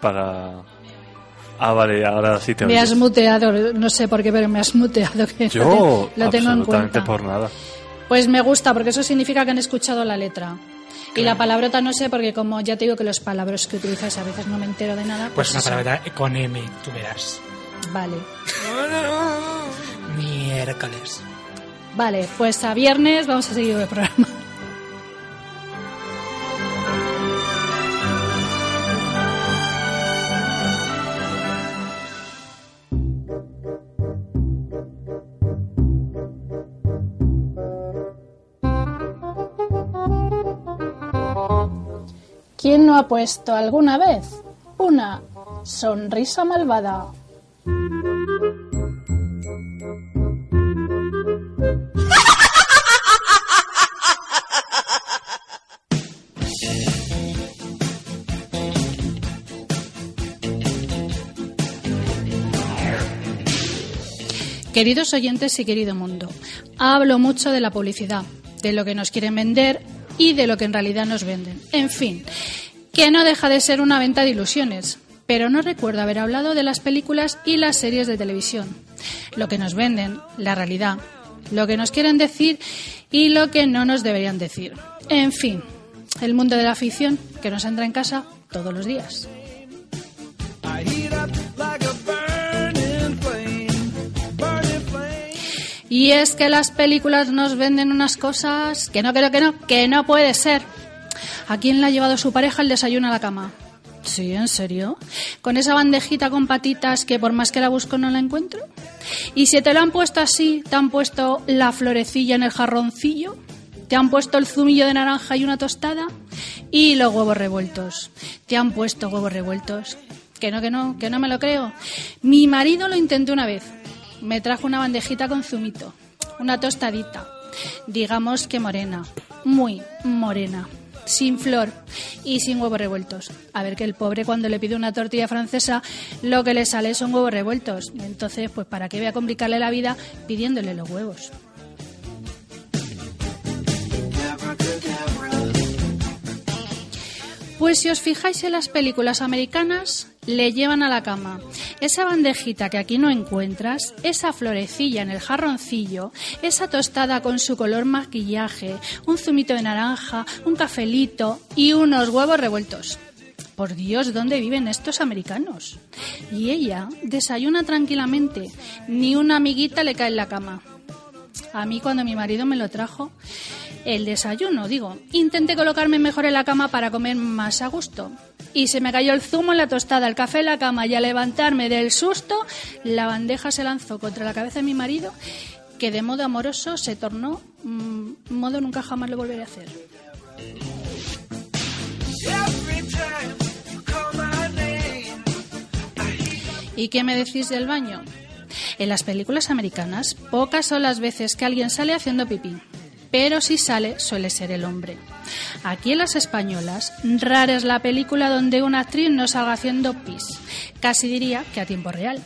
Para. Ah, vale, ahora sí te Me oigo. has muteado, no sé por qué, pero me has muteado. Que Yo, lo, te- lo tengo en cuenta. por nada. Pues me gusta, porque eso significa que han escuchado la letra. Y la palabrota no sé, porque como ya te digo que los palabras que utilizas a veces no me entero de nada. Pues Pues, una palabrota con M, tú verás. Vale. Miércoles. Vale, pues a viernes vamos a seguir el programa. ¿Quién no ha puesto alguna vez una sonrisa malvada? Queridos oyentes y querido mundo, hablo mucho de la publicidad, de lo que nos quieren vender y de lo que en realidad nos venden. En fin, que no deja de ser una venta de ilusiones, pero no recuerdo haber hablado de las películas y las series de televisión. Lo que nos venden, la realidad, lo que nos quieren decir y lo que no nos deberían decir. En fin, el mundo de la ficción que nos entra en casa todos los días. Y es que las películas nos venden unas cosas que no, que no, que no, que no puede ser. ¿A quién le ha llevado su pareja el desayuno a la cama? Sí, ¿en serio? ¿Con esa bandejita con patitas que por más que la busco no la encuentro? ¿Y si te lo han puesto así, te han puesto la florecilla en el jarroncillo? ¿Te han puesto el zumillo de naranja y una tostada? Y los huevos revueltos. ¿Te han puesto huevos revueltos? Que no, que no, que no me lo creo. Mi marido lo intentó una vez. Me trajo una bandejita con zumito, una tostadita, digamos que morena, muy morena, sin flor y sin huevos revueltos. A ver que el pobre cuando le pide una tortilla francesa lo que le sale son huevos revueltos. Entonces, pues para qué voy a complicarle la vida pidiéndole los huevos. Pues si os fijáis en las películas americanas, le llevan a la cama esa bandejita que aquí no encuentras, esa florecilla en el jarroncillo, esa tostada con su color maquillaje, un zumito de naranja, un cafelito y unos huevos revueltos. Por Dios, ¿dónde viven estos americanos? Y ella desayuna tranquilamente, ni una amiguita le cae en la cama. A mí cuando mi marido me lo trajo, el desayuno, digo, intenté colocarme mejor en la cama para comer más a gusto. Y se me cayó el zumo en la tostada, el café en la cama y al levantarme del susto, la bandeja se lanzó contra la cabeza de mi marido, que de modo amoroso se tornó mm, modo nunca jamás lo volveré a hacer. ¿Y qué me decís del baño? En las películas americanas, pocas son las veces que alguien sale haciendo pipí, pero si sale suele ser el hombre. Aquí en las españolas, rara es la película donde una actriz no salga haciendo pis, casi diría que a tiempo real.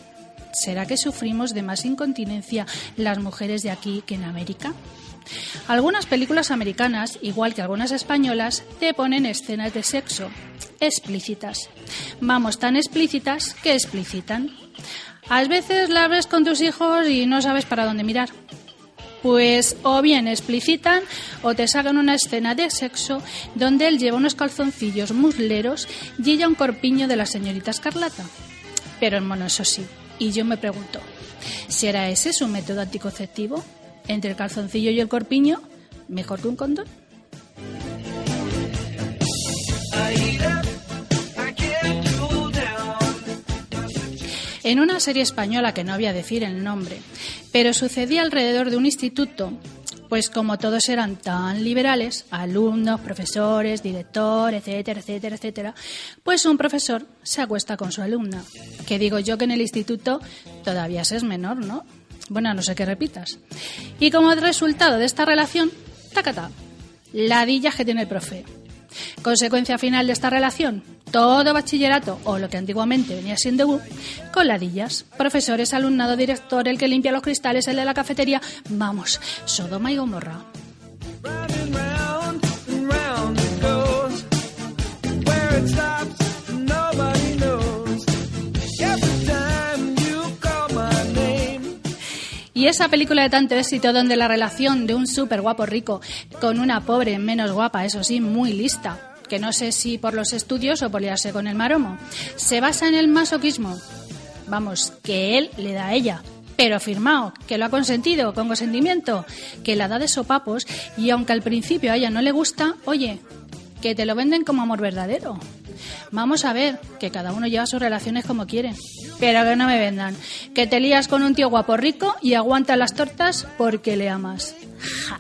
¿Será que sufrimos de más incontinencia las mujeres de aquí que en América? Algunas películas americanas, igual que algunas españolas, te ponen escenas de sexo explícitas. Vamos, tan explícitas que explicitan. A veces las ves con tus hijos y no sabes para dónde mirar. Pues o bien explicitan o te sacan una escena de sexo donde él lleva unos calzoncillos musleros y ella un corpiño de la señorita Escarlata. Pero en mono, eso sí. Y yo me pregunto, ¿será ese su método anticonceptivo? ¿Entre el calzoncillo y el corpiño? ¿Mejor que un condón? En una serie española que no voy a decir el nombre, pero sucedía alrededor de un instituto, pues como todos eran tan liberales, alumnos, profesores, director, etcétera, etcétera, etcétera, pues un profesor se acuesta con su alumna. Que digo yo que en el instituto todavía se es menor, ¿no? Bueno, no sé qué repitas. Y como resultado de esta relación, tacata, ladillas que tiene el profe. Consecuencia final de esta relación, todo bachillerato, o lo que antiguamente venía siendo U, con ladillas. Profesores, alumnado, director, el que limpia los cristales, el de la cafetería. Vamos, Sodoma y Gomorra. Y esa película de tanto éxito donde la relación de un súper guapo rico con una pobre menos guapa, eso sí, muy lista, que no sé si por los estudios o por liarse con el maromo, se basa en el masoquismo. Vamos, que él le da a ella, pero firmado, que lo ha consentido, con consentimiento, que la da de sopapos y aunque al principio a ella no le gusta, oye, que te lo venden como amor verdadero. Vamos a ver, que cada uno lleva sus relaciones como quiere. Pero que no me vendan. Que te lías con un tío guapo rico y aguantas las tortas porque le amas. Ja.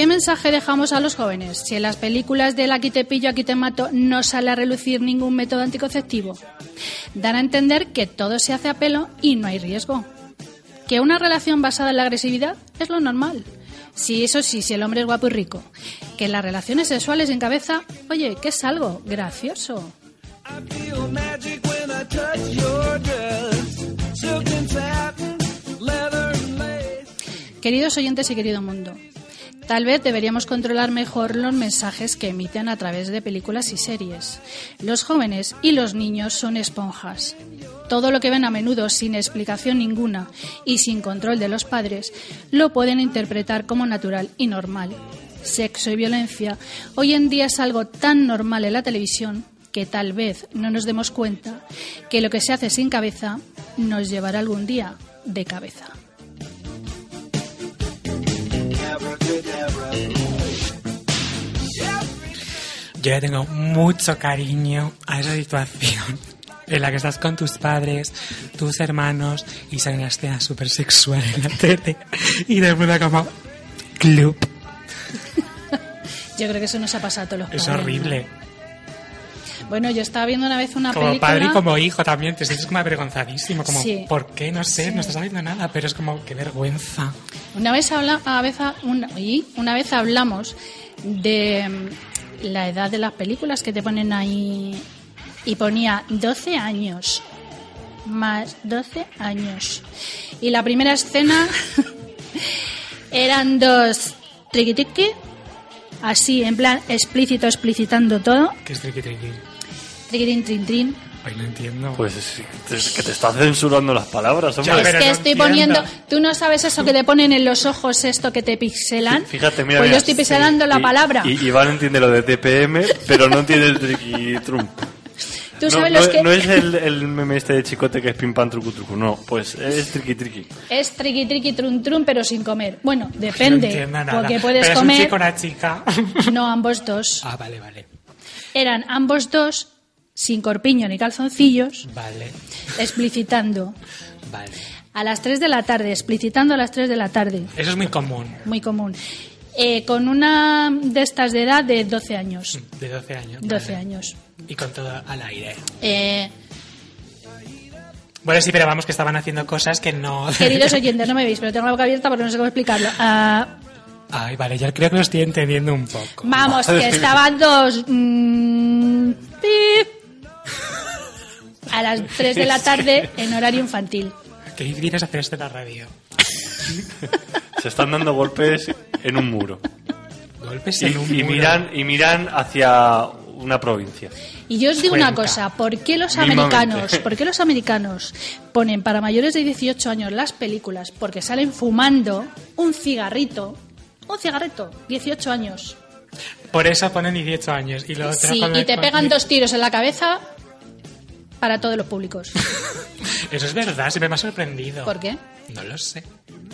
¿Qué mensaje dejamos a los jóvenes? Si en las películas del aquí te pillo, aquí te mato no sale a relucir ningún método anticonceptivo. Dan a entender que todo se hace a pelo y no hay riesgo. Que una relación basada en la agresividad es lo normal. Sí, eso sí, si el hombre es guapo y rico. Que las relaciones sexuales en cabeza, oye, que es algo gracioso. Queridos oyentes y querido mundo, tal vez deberíamos controlar mejor los mensajes que emiten a través de películas y series. Los jóvenes y los niños son esponjas. Todo lo que ven a menudo sin explicación ninguna y sin control de los padres lo pueden interpretar como natural y normal. Sexo y violencia hoy en día es algo tan normal en la televisión que tal vez no nos demos cuenta que lo que se hace sin cabeza nos llevará algún día de cabeza. Yo le tengo mucho cariño a esa situación en la que estás con tus padres, tus hermanos y sale una escena súper sexual en la tele y de mundo como club. Yo creo que eso nos ha pasado a todos los Es padres, horrible. ¿no? Bueno, yo estaba viendo una vez una Como película. padre y como hijo también te sientes como avergonzadísimo, como Sí. ¿por qué? No sé, Sí. no estás sabiendo nada, pero es como qué vergüenza. Una vez, habla, a vez, una, y una vez hablamos de mm, la edad de las películas que te ponen ahí y ponía 12 años. Más 12 años. Y la primera escena eran dos triqui así en plan explícito, explicitando todo. Que es triqui triqui. Triqui trin trin. Ay, no entiendo. Pues es es que te está censurando las palabras, hombre. es que estoy poniendo. Tú no sabes eso que te ponen en los ojos, esto que te pixelan. Fíjate, mira. Pues mira. yo estoy pixelando la Y- palabra. Y Iván entiende lo de TPM, pero no entiende el triqui trump. Tú no, sabes no- los que. no es el, el meme este de chicote que es pim pam trucu trucu, no, pues es triqui triqui. Es triqui triqui trun trun, pero sin comer. Bueno, depende. No entiendo nada. porque puedes pero comer. es un chico o una chica. No, ambos dos. ah, vale, vale. Eran ambos dos, sin corpiño ni calzoncillos, Vale, explicitando. vale. A las 3 de la tarde, explicitando a las 3 de la tarde. Eso es muy común. Muy común. Eh, con una de estas de edad de 12 años. De 12 años. 12 vale. años. Y con todo al aire. Eh, Bueno, sí, pero vamos, que estaban haciendo cosas que no... queridos oyentes, no me veis, pero tengo la boca abierta porque no sé cómo explicarlo. Ah, Ay, vale, yo creo que lo estoy entendiendo un poco. vamos, que estaban dos. mm, pip, a las 3 de la tarde en horario infantil. ¿Qué quieres hacer esto en la radio? Se están dando golpes en un muro. Golpes Y, en un y muro. miran, y miran hacia una provincia. Y yo os digo una cosa, ¿por qué los americanos, por qué los americanos ponen para mayores de 18 años las películas? Porque salen fumando un cigarrito, un cigarrito, 18 años. Por eso ponen 18 años. Y, lo otro Sí, y te pegan dos tiros en la cabeza para todos los públicos. Eso es verdad, siempre me ha sorprendido. ¿Por qué? No lo sé.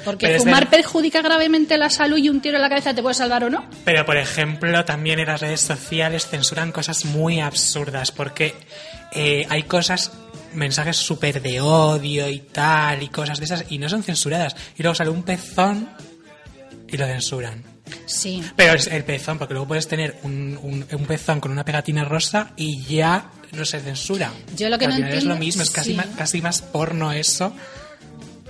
Porque Pero fumar perjudica gravemente la salud y un tiro en la cabeza te puede salvar o no. Pero, por ejemplo, también en las redes sociales censuran cosas muy absurdas porque eh, hay cosas, mensajes súper de odio y tal, y cosas de esas, y no son censuradas. Y luego sale un pezón y lo censuran. Sí. Pero es el pezón, porque luego puedes tener un, un- un pezón con una pegatina rosa y ya no se censura. Yo lo que Al no final es entiendo- lo mismo, es casi, sí. más, casi más porno eso,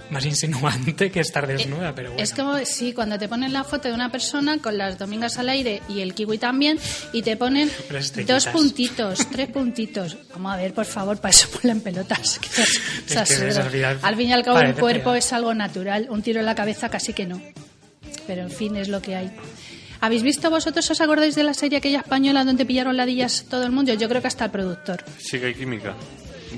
más insinuante que estar desnuda, pero bueno. Es como, sí, cuando te ponen la foto de una persona con las domingas al aire y el kiwi también, y te ponen dos puntitos, tres puntitos. Vamos a ver, por favor, para eso ponla en pelotas. que es- es que es, al final, Al fin y al cabo, un parece cuerpo es algo natural. Un tiro en la cabeza casi que no. Pero en fin, es lo que hay. ¿Habéis visto vosotros, os acordáis de la serie aquella española donde pillaron ladillas todo el mundo? Yo creo que hasta el productor. Sí que hay química.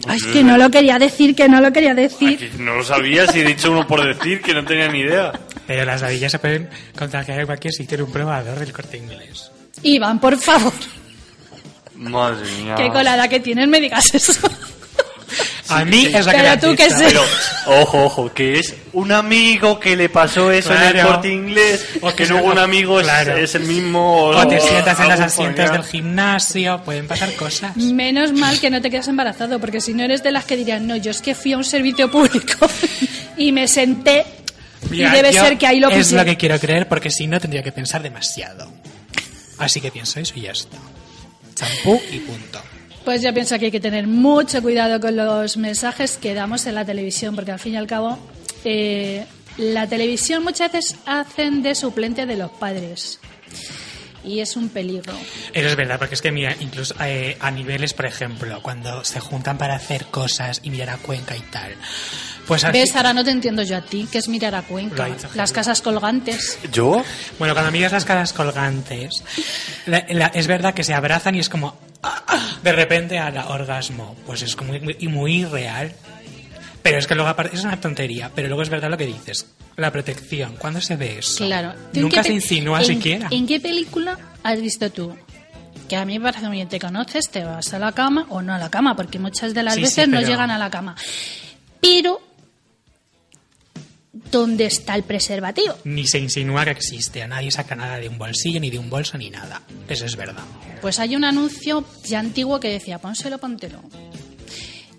Ay, es que no lo quería decir, que no lo quería decir. Que no lo sabía, si he dicho uno por decir, que no tenía ni idea. Pero las ladillas se pueden contagiar en cualquier sitio en un probador del corte inglés. Iván, por favor, Madre mía. qué colada que tienes, me digas eso. A mí es la que me tú qué dicho. sé. Pero, ojo, ojo, que es un amigo que le pasó eso en el Claro. corte inglés, O que que luego un amigo es- claro. es, el mismo. O te sientas en los algún asientos familiar. del gimnasio, pueden pasar cosas. Menos mal que no te quedas embarazado, porque si no eres de las que dirían, no, yo es que fui a un servicio público y me senté Mira, y debe yo ser que ahí lo Es pusieron. lo que quiero creer porque si no tendría que pensar demasiado. Así que pienso eso y ya está. Champú y punto. Pues yo pienso que hay que tener mucho cuidado con los mensajes que damos en la televisión, porque al fin y al cabo eh, la televisión muchas veces hacen de suplente de los padres. Y es un peligro. Eso es verdad, porque es que mira, incluso eh, a niveles, por ejemplo, cuando se juntan para hacer cosas y mirar a Cuenca y tal. Pues al ¿Ves? Ahora no te entiendo yo a ti, que es mirar a Cuenca, las casas colgantes. ¿Yo? Bueno, cuando miras las caras colgantes, la- la- es verdad que se abrazan y es como ah, ah, de repente al orgasmo. Pues es como muy, y muy real. Pero es que luego aparte es una tontería, pero luego es verdad lo que dices. La protección, ¿cuándo se ve eso? Claro. ¿Tú en Nunca se insinúa en- siquiera. ¿En qué película has visto tú? Que a mí me parece muy bien, te conoces, te vas a la cama o no a la cama, porque muchas de las Sí, sí, veces no llegan a la cama. Pero, ¿dónde está el preservativo? Ni se insinúa que existe. A nadie saca nada de un bolsillo, ni de un bolso, ni nada. Eso es verdad. Pues hay un anuncio ya antiguo que decía, pónselo, póntelo.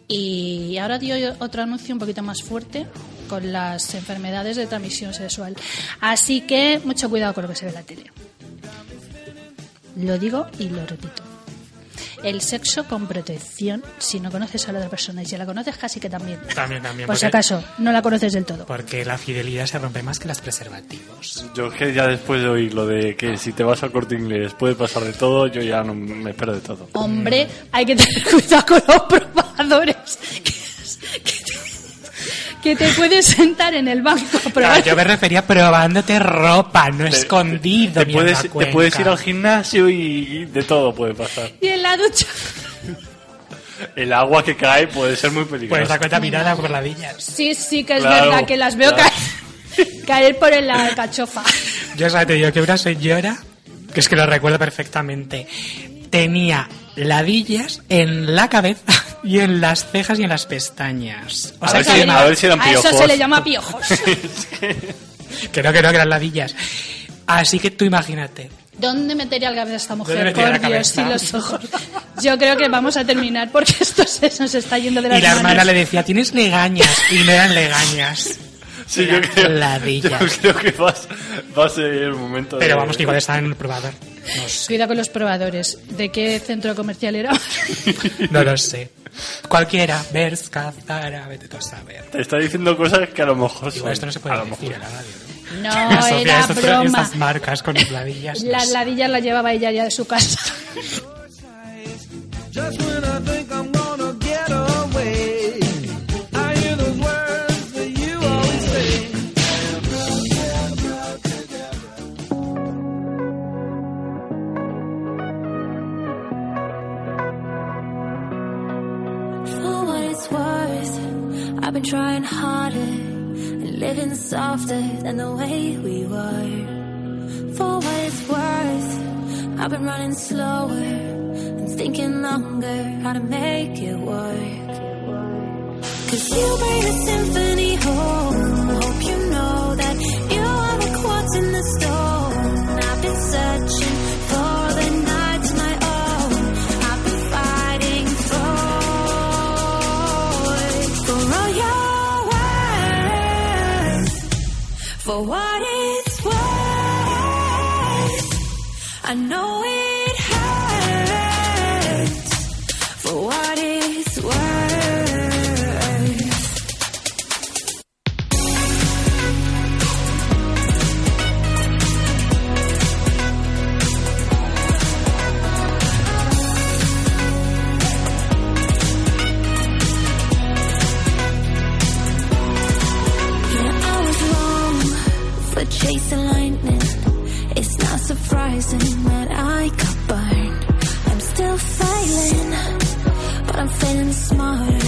Y ahora dio otro anuncio un poquito más fuerte con las enfermedades de transmisión sexual. Así que mucho cuidado con lo que se ve en la tele. Lo digo y lo repito. El sexo con protección, si no conoces a la otra persona y si la conoces casi que también. También, también. Por si acaso, no la conoces del todo. Porque la fidelidad se rompe más que los preservativos. Yo es que ya después de oír lo de que si te vas al corte inglés puede pasar de todo, yo ya no me espero de todo. Hombre, hay que tener cuidado con los probadores. Que, que te puedes sentar en el banco a probar. Ah, yo me refería probándote ropa, no Te- escondido. Te puedes, te ir al gimnasio y, y de todo puede pasar. Y en la ducha. El agua que cae puede ser muy peligrosa. dar cuenta mirada por ladillas. Sí, sí, que es Claro, verdad que las veo claro. caer, caer por la cachofa. Yo solo te digo que una señora, que es que lo recuerdo perfectamente, tenía ladillas en la cabeza y en las cejas y en las pestañas. O A sea ver si- a ver si eran a eso se piojos. le llama piojos. que no, que no, que eran ladillas. Así que tú imagínate. ¿Dónde metería la cabeza esta ¿Dónde mujer? Por Dios y los ojos. Yo creo que vamos a terminar porque esto se nos está yendo de las Y la hermana manos. le decía, tienes legañas. Y no eran legañas. Sí, yo creo, yo creo que va a ser el momento de... Pero vamos, que igual estaban en el probador. No sé. Cuida con los probadores. ¿De qué centro comercial era? No lo sé. Cualquiera, Berska, Zara, vete tú a saber. Te está diciendo cosas que a lo mejor Igual esto no se a puede lo decir mejor. en la radio, ¿no? No, Sofía, era estas- broma. Estas marcas con las ladillas. no Las sé. ladillas las llevaba ella ya de su casa. Harder and living softer than the way we were. For what it's worth, I've been running slower and thinking longer how to make it work. Cause you bring a symphony home. Hope you know that you are the quartz in the stone. I've been searching What it's worth, I know it lightning. It's not surprising that I got burned. I'm still failing, but I'm feeling smarter.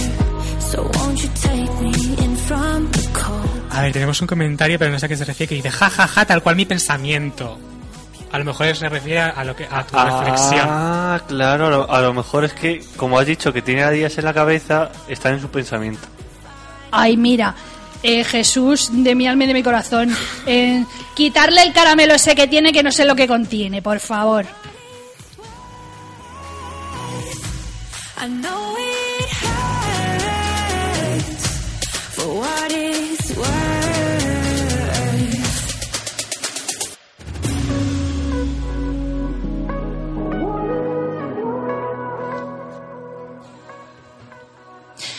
So won't you take me in from the cold? A ver, tenemos un comentario, pero no sé a qué se refiere, que dice, ja, ja, ja, tal cual mi pensamiento. A lo mejor se refiere a, lo que, a tu reflexión. Ah, claro, a lo, a lo mejor es que, como has dicho, que tiene a días en la cabeza, está en su pensamiento. Ay, mira, eh, Jesús de mi alma y de mi corazón, eh, quitarle el caramelo ese que tiene que no sé lo que contiene, por favor.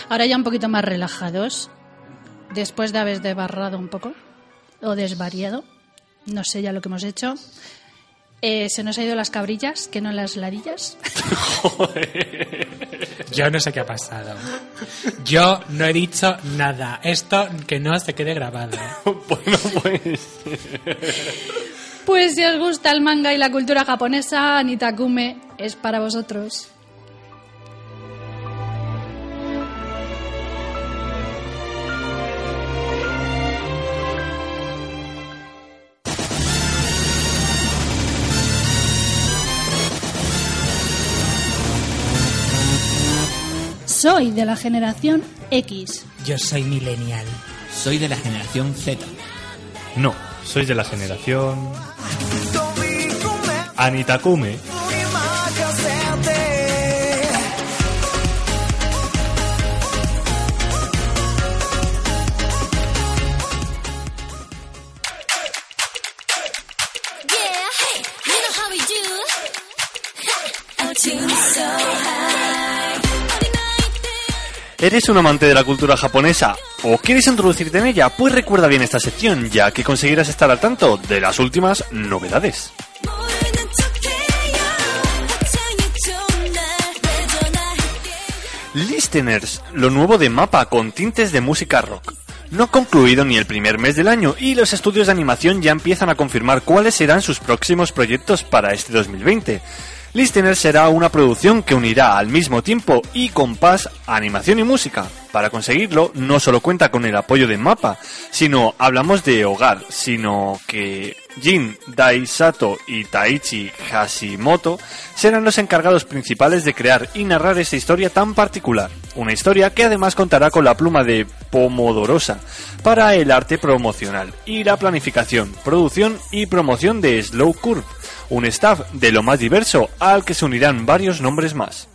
Ahora ya un poquito más relajados, después de haber desbarrado un poco, o desvariado, no sé ya lo que hemos hecho. Eh, se nos ha ido las cabrillas, que no las larillas. Yo no sé qué ha pasado. Yo no he dicho nada. Esto que no se quede grabado. bueno, pues. Pues si os gusta el manga y la cultura japonesa, Anitakume es para vosotros. Soy de la generación X. Yo soy millennial. Soy de la generación Z. No, sois de la generación. Anitakume. ¿Eres un amante de la cultura japonesa o quieres introducirte en ella? Pues recuerda bien esta sección, ya que conseguirás estar al tanto de las últimas novedades. Listeners, lo nuevo de Mapa con tintes de música rock. No ha concluido ni el primer mes del año y los estudios de animación ya empiezan a confirmar cuáles serán sus próximos proyectos para este 2020. Listener será una producción que unirá al mismo tiempo y compás animación y música. Para conseguirlo, no solo cuenta con el apoyo de Mapa, sino hablamos de hogar, sino que Jin Dai Sato y Taichi Hashimoto serán los encargados principales de crear y narrar esta historia tan particular. Una historia que además contará con la pluma de Pomodorosa para el arte promocional y la planificación, producción y promoción de Slow Curve, un staff de lo más diverso al que se unirán varios nombres más.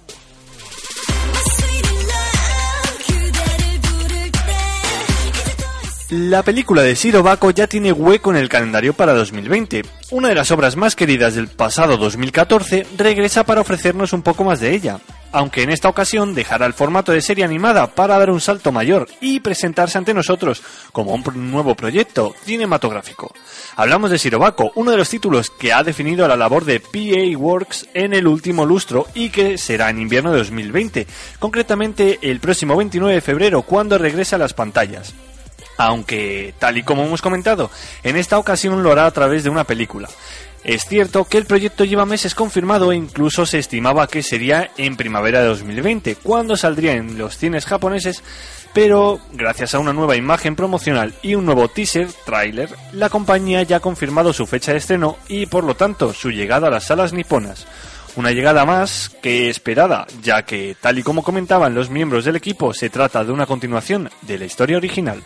La película de Shiro Bako ya tiene hueco en el calendario para 2020. Una de las obras más queridas del pasado 2014 regresa para ofrecernos un poco más de ella, aunque en esta ocasión dejará el formato de serie animada para dar un salto mayor y presentarse ante nosotros como un nuevo proyecto cinematográfico. Hablamos de Shiro Bako, uno de los títulos que ha definido la labor de PA Works en el último lustro y que será en invierno de 2020, concretamente el próximo 29 de febrero cuando regrese a las pantallas aunque, tal y como hemos comentado, en esta ocasión lo hará a través de una película. Es cierto que el proyecto lleva meses confirmado e incluso se estimaba que sería en primavera de 2020, cuando saldría en los cines japoneses, Pero, gracias a una nueva imagen promocional y un nuevo teaser, tráiler, la compañía ya ha confirmado su fecha de estreno y, por lo tanto, su llegada a las salas niponas. Una llegada más que esperada, ya que, tal y como comentaban los miembros del equipo, se trata de una continuación de la historia original.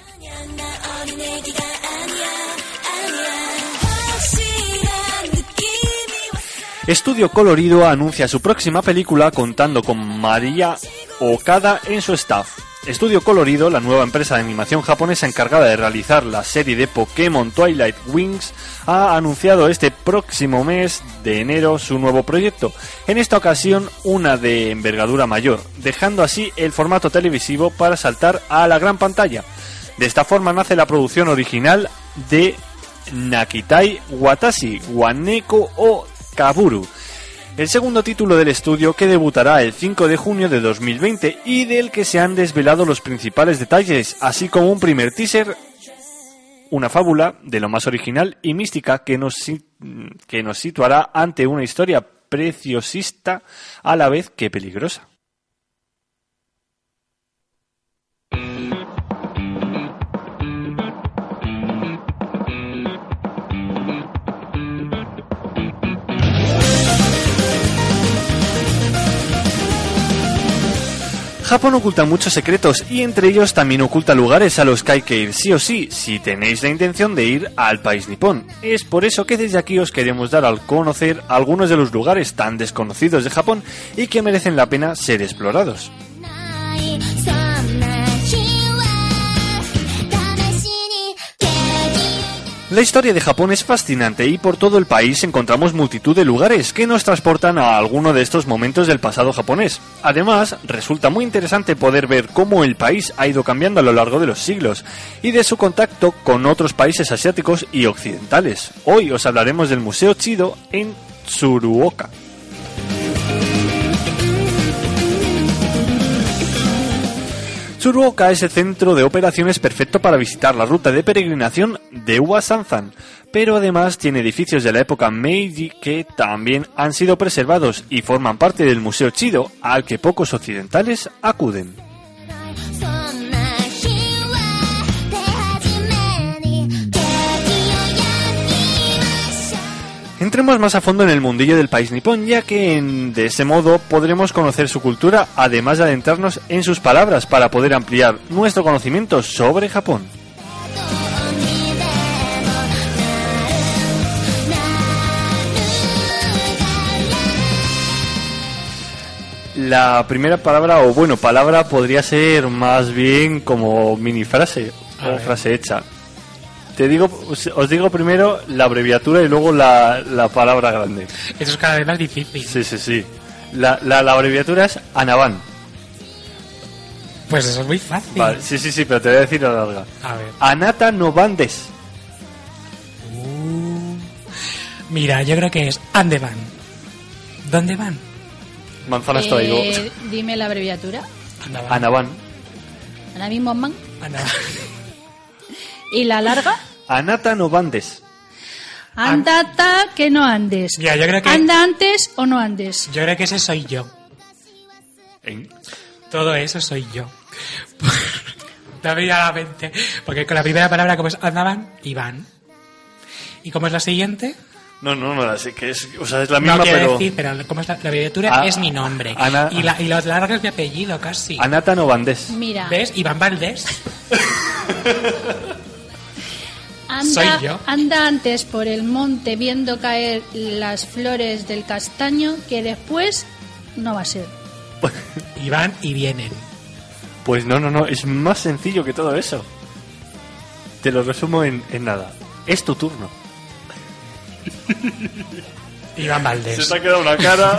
Estudio Colorido anuncia su próxima película contando con María Okada en su staff. Estudio Colorido, la nueva empresa de animación japonesa encargada de realizar la serie de Pokémon Twilight Wings, ha anunciado este próximo mes de enero su nuevo proyecto. En esta ocasión, una de envergadura mayor, dejando así el formato televisivo para saltar a la gran pantalla. De esta forma nace la producción original de Nakitai Watashi, Waneko o Kaburu. El segundo título del estudio que debutará el 5 de junio de 2020 y del que se han desvelado los principales detalles, así como un primer teaser, una fábula de lo más original y mística que nos, que nos situará ante una historia preciosista a la vez que peligrosa. Japón oculta muchos secretos y entre ellos también oculta lugares a los que hay que ir sí o sí si tenéis la intención de ir al país nipón. Es por eso que desde aquí os queremos dar al conocer algunos de los lugares tan desconocidos de Japón y que merecen la pena ser explorados. La historia de Japón es fascinante y por todo el país encontramos multitud de lugares que nos transportan a alguno de estos momentos del pasado japonés. Además, resulta muy interesante poder ver cómo el país ha ido cambiando a lo largo de los siglos y de su contacto con otros países asiáticos y occidentales. Hoy os hablaremos del Museo Chido en Tsuruoka. Tsuruoka es el centro de operaciones perfecto para visitar la ruta de peregrinación de Uasanzan, pero además tiene edificios de la época Meiji que también han sido preservados y forman parte del Museo Chido, al que pocos occidentales acuden. Entremos más a fondo en el mundillo del país nipón, ya que en- de ese modo podremos conocer su cultura, además de adentrarnos en sus palabras para poder ampliar nuestro conocimiento sobre Japón. La primera palabra, o bueno, palabra podría ser más bien como mini frase o frase hecha. Te digo, os, digo primero la abreviatura y luego la, la palabra grande. Eso es cada vez más difícil. Sí, sí, sí. La, la, la abreviatura es Anaban. Pues eso es muy fácil. Vale, sí, sí, sí, pero te voy a decir la larga. A ver. Anata no bandes. Mira, yo creo que es ¿Dónde van? ¿Dónde van? Manzanas traigo. Eh, dime la abreviatura. Anaban. Ahora mismo man. Anaban. ¿Y la larga? Anata no bandes. Andata que no andes. Ya, yo creo que- Anda antes o no andes. Yo creo que ese soy yo. Todo eso soy yo. No me la mente. Porque con la primera palabra, como es andaban, iban. ¿Y cómo es la siguiente? No, no, no, así que es, o sea, es la misma, no pero decir, pero como es la, la abreviatura Ah, es mi nombre. Ana- y, la, y lo largo es mi apellido, casi. Anata no bandes. Mira. ¿Ves? Iván Valdés. Anda, Soy yo. anda antes por el monte viendo caer las flores del castaño que después no va a ser. Y van y vienen. Pues no, no, no, es más sencillo que todo eso. Te lo resumo en, en nada. Es tu turno. Iván Valdés. Se te ha quedado una cara.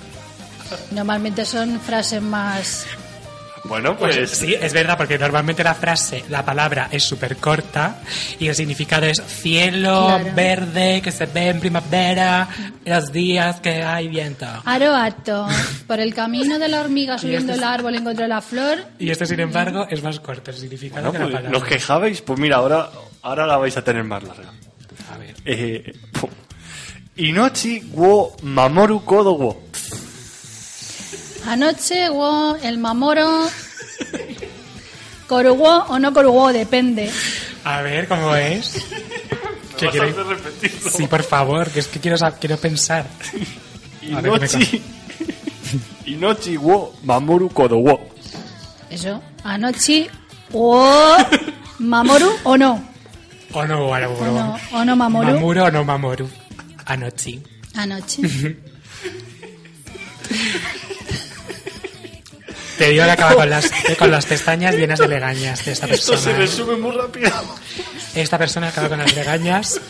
Normalmente son frases más... Bueno, Pues pues. sí, es verdad, porque normalmente la frase, la palabra es súper corta y el significado es cielo Claro. verde que se ve en primavera, los días que hay viento. Aroato, por el camino de la hormiga subiendo este el árbol encontró la flor. Y este, sin embargo, es más corto el significado Bueno, que la pues, palabra. ¿Nos quejabais? Pues mira, ahora, ahora la vais a tener más larga. A ver. Eh, Inochi wo mamoru kodo wo. Anoche, wo, el mamoro ¿Coruguó o no coruguó? Depende. A ver, ¿cómo es? Que vas a quiero- hacer repetirlo. Sí, por favor, que es que quiero, quiero pensar. A ver, ¿qué me Inochi. Inochi wo Mamoru Kodo wo. Eso. Anoche o Mamoru o no. O no, o no, O no, o no Mamoru. Mamuro o no Mamoru. Anoche. Anoche. Te digo que acaba con las, con las pestañas llenas de legañas de esta Esto se persona. resume muy rápido. Esta persona acaba con las legañas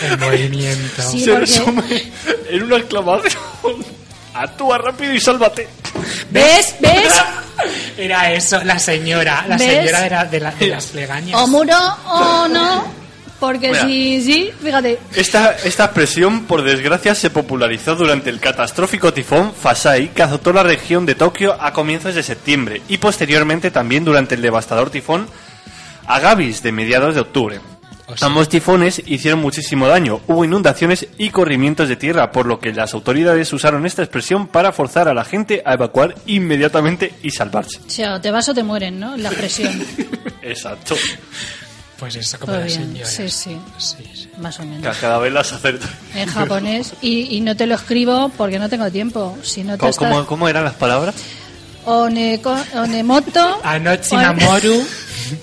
en movimiento. Sí, se resume en una exclamación. Actúa rápido y sálvate. ¿Ves? ¿Ves? Era eso, la señora, la ¿Ves? señora de, la- de la- de las legañas. O muro o no. Porque Mira. si sí, fíjate. Esta, esta expresión, por desgracia, se popularizó durante el catastrófico tifón Fasai que azotó la región de Tokio a comienzos de septiembre y posteriormente también durante el devastador tifón Agabis de mediados de octubre. Ambos tifones hicieron muchísimo daño, hubo inundaciones y corrimientos de tierra, por lo que las autoridades usaron esta expresión para forzar a la gente a evacuar inmediatamente y salvarse. O sea, o te vas o te mueren, ¿no? La presión. Exacto. Pues la bien. Sí, sí. Sí, sí. Más o menos. cada vez las acerto. En japonés. Y, y no te lo escribo porque no tengo tiempo. Si no te ¿Cómo, estás... cómo- cómo eran las palabras? Oneko, onemoto. Anochi o- Mamoru.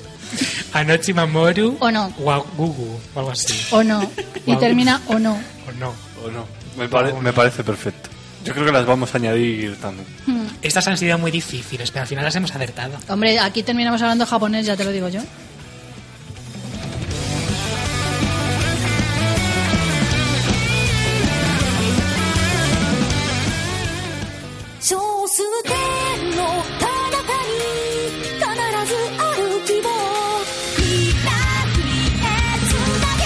Anochi Mamoru. O no. Gugu, o algo así. O no. Y termina o no. O no. ¿O no? Me, pare- me parece perfecto. Yo creo que las vamos a añadir también. Hmm. Estas han sido muy difíciles, pero al final las hemos acertado. Hombre, aquí terminamos hablando japonés, ya te lo digo yo. 少数点の彼方に必ずある希望ひらりへつなげ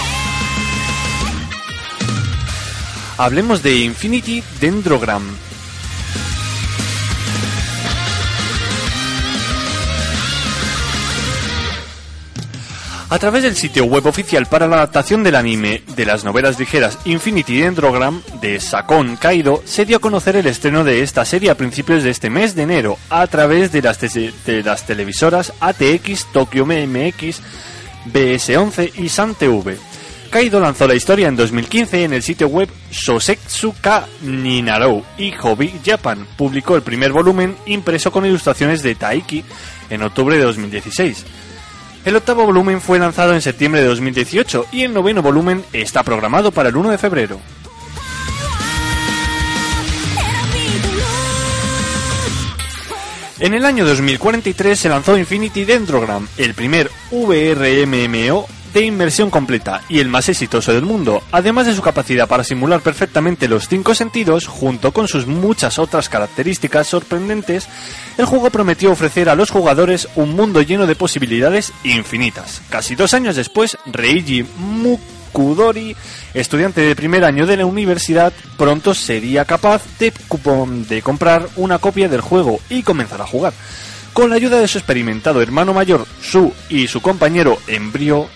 Hablemos de Infinity Dendrogram. A través del sitio web oficial para la adaptación del anime de las novelas ligeras Infinity Dendrogram de Sakon Kaido, se dio a conocer el estreno de esta serie a principios de este mes de enero a través de las, televisoras ATX, Tokyo MX, BS11 y San TV. Kaido lanzó la historia en 2015 en el sitio web Sosetsu Ka Ninarou y Hobby Japan. Publicó el primer volumen impreso con ilustraciones de Taiki en octubre de 2016. El octavo volumen fue lanzado en septiembre de 2018 y el noveno volumen está programado para el 1 de febrero. En el año 2043 se lanzó Infinity Dendrogram, el primer VRMMO de inmersión completa y el más exitoso del mundo, además de su capacidad para simular perfectamente los cinco sentidos, junto con sus muchas otras características sorprendentes, el juego prometió ofrecer a los jugadores un mundo lleno de posibilidades infinitas. Casi dos años después, Reiji Mukudori, estudiante de primer año de la universidad, pronto sería capaz de, comprar una copia del juego y comenzar a jugar. Con la ayuda de su experimentado hermano mayor, Su, y su compañero Embryo,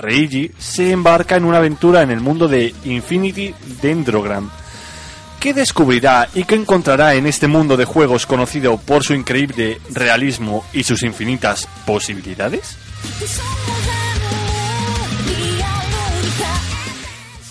Reiji, se embarca en una aventura en el mundo de Infinity Dendrogram. ¿Qué descubrirá y qué encontrará en este mundo de juegos conocido por su increíble realismo y sus infinitas posibilidades?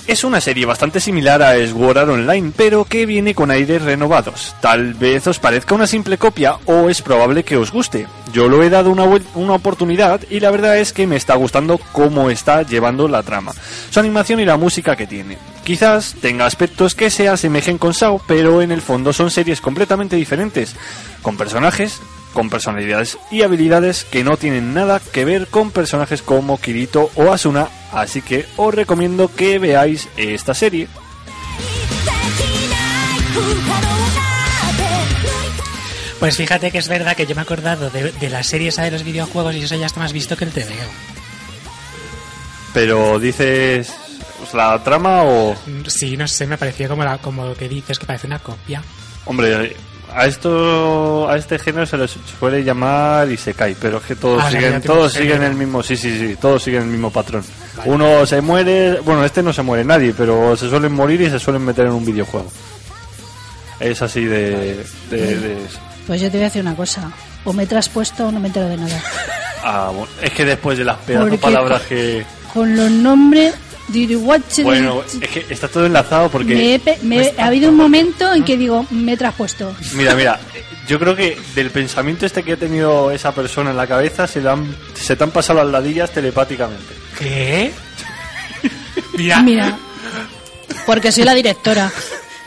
Es una serie bastante similar a Sword Art Online, pero que viene con aires renovados. Tal vez os parezca una simple copia o es probable que os guste. Yo lo he dado una, una oportunidad y la verdad es que me está gustando cómo está llevando la trama, su animación y la música que tiene. Quizás tenga aspectos que se asemejen con Sao, pero en el fondo son series completamente diferentes, con personajes con personalidades y habilidades que no tienen nada que ver con personajes como Kirito o Asuna, así que os recomiendo que veáis esta serie. Pues fíjate que es verdad que yo me he acordado de, de la serie esa de los videojuegos y eso ya está más visto que el TVO. Pero dices pues, la trama o Sí, no sé, me parecía como, la, como lo que dices, que parece una copia. hombre, a esto a este género se les suele llamar Isekai, pero es que todos Ah, siguen todos siguen género. el mismo, sí, sí, sí, todos siguen el mismo patrón. Uno se muere, bueno, este no se muere nadie, pero se suelen morir y se suelen meter en un videojuego. Es así de, de- de eso. Pues yo te voy a decir una cosa. O me he traspuesto o no me entero de nada. Ah, bueno, es que después de las pedazos Porque palabras que... Con los nombres... Bueno, es que está todo enlazado porque... me he pe- me- ha habido un momento en que digo, me he traspuesto. Mira, mira, yo creo que del pensamiento este que ha tenido esa persona en la cabeza se, le han, se te han pasado las ladillas telepáticamente. ¿Qué? Mira, Mira, porque soy la directora.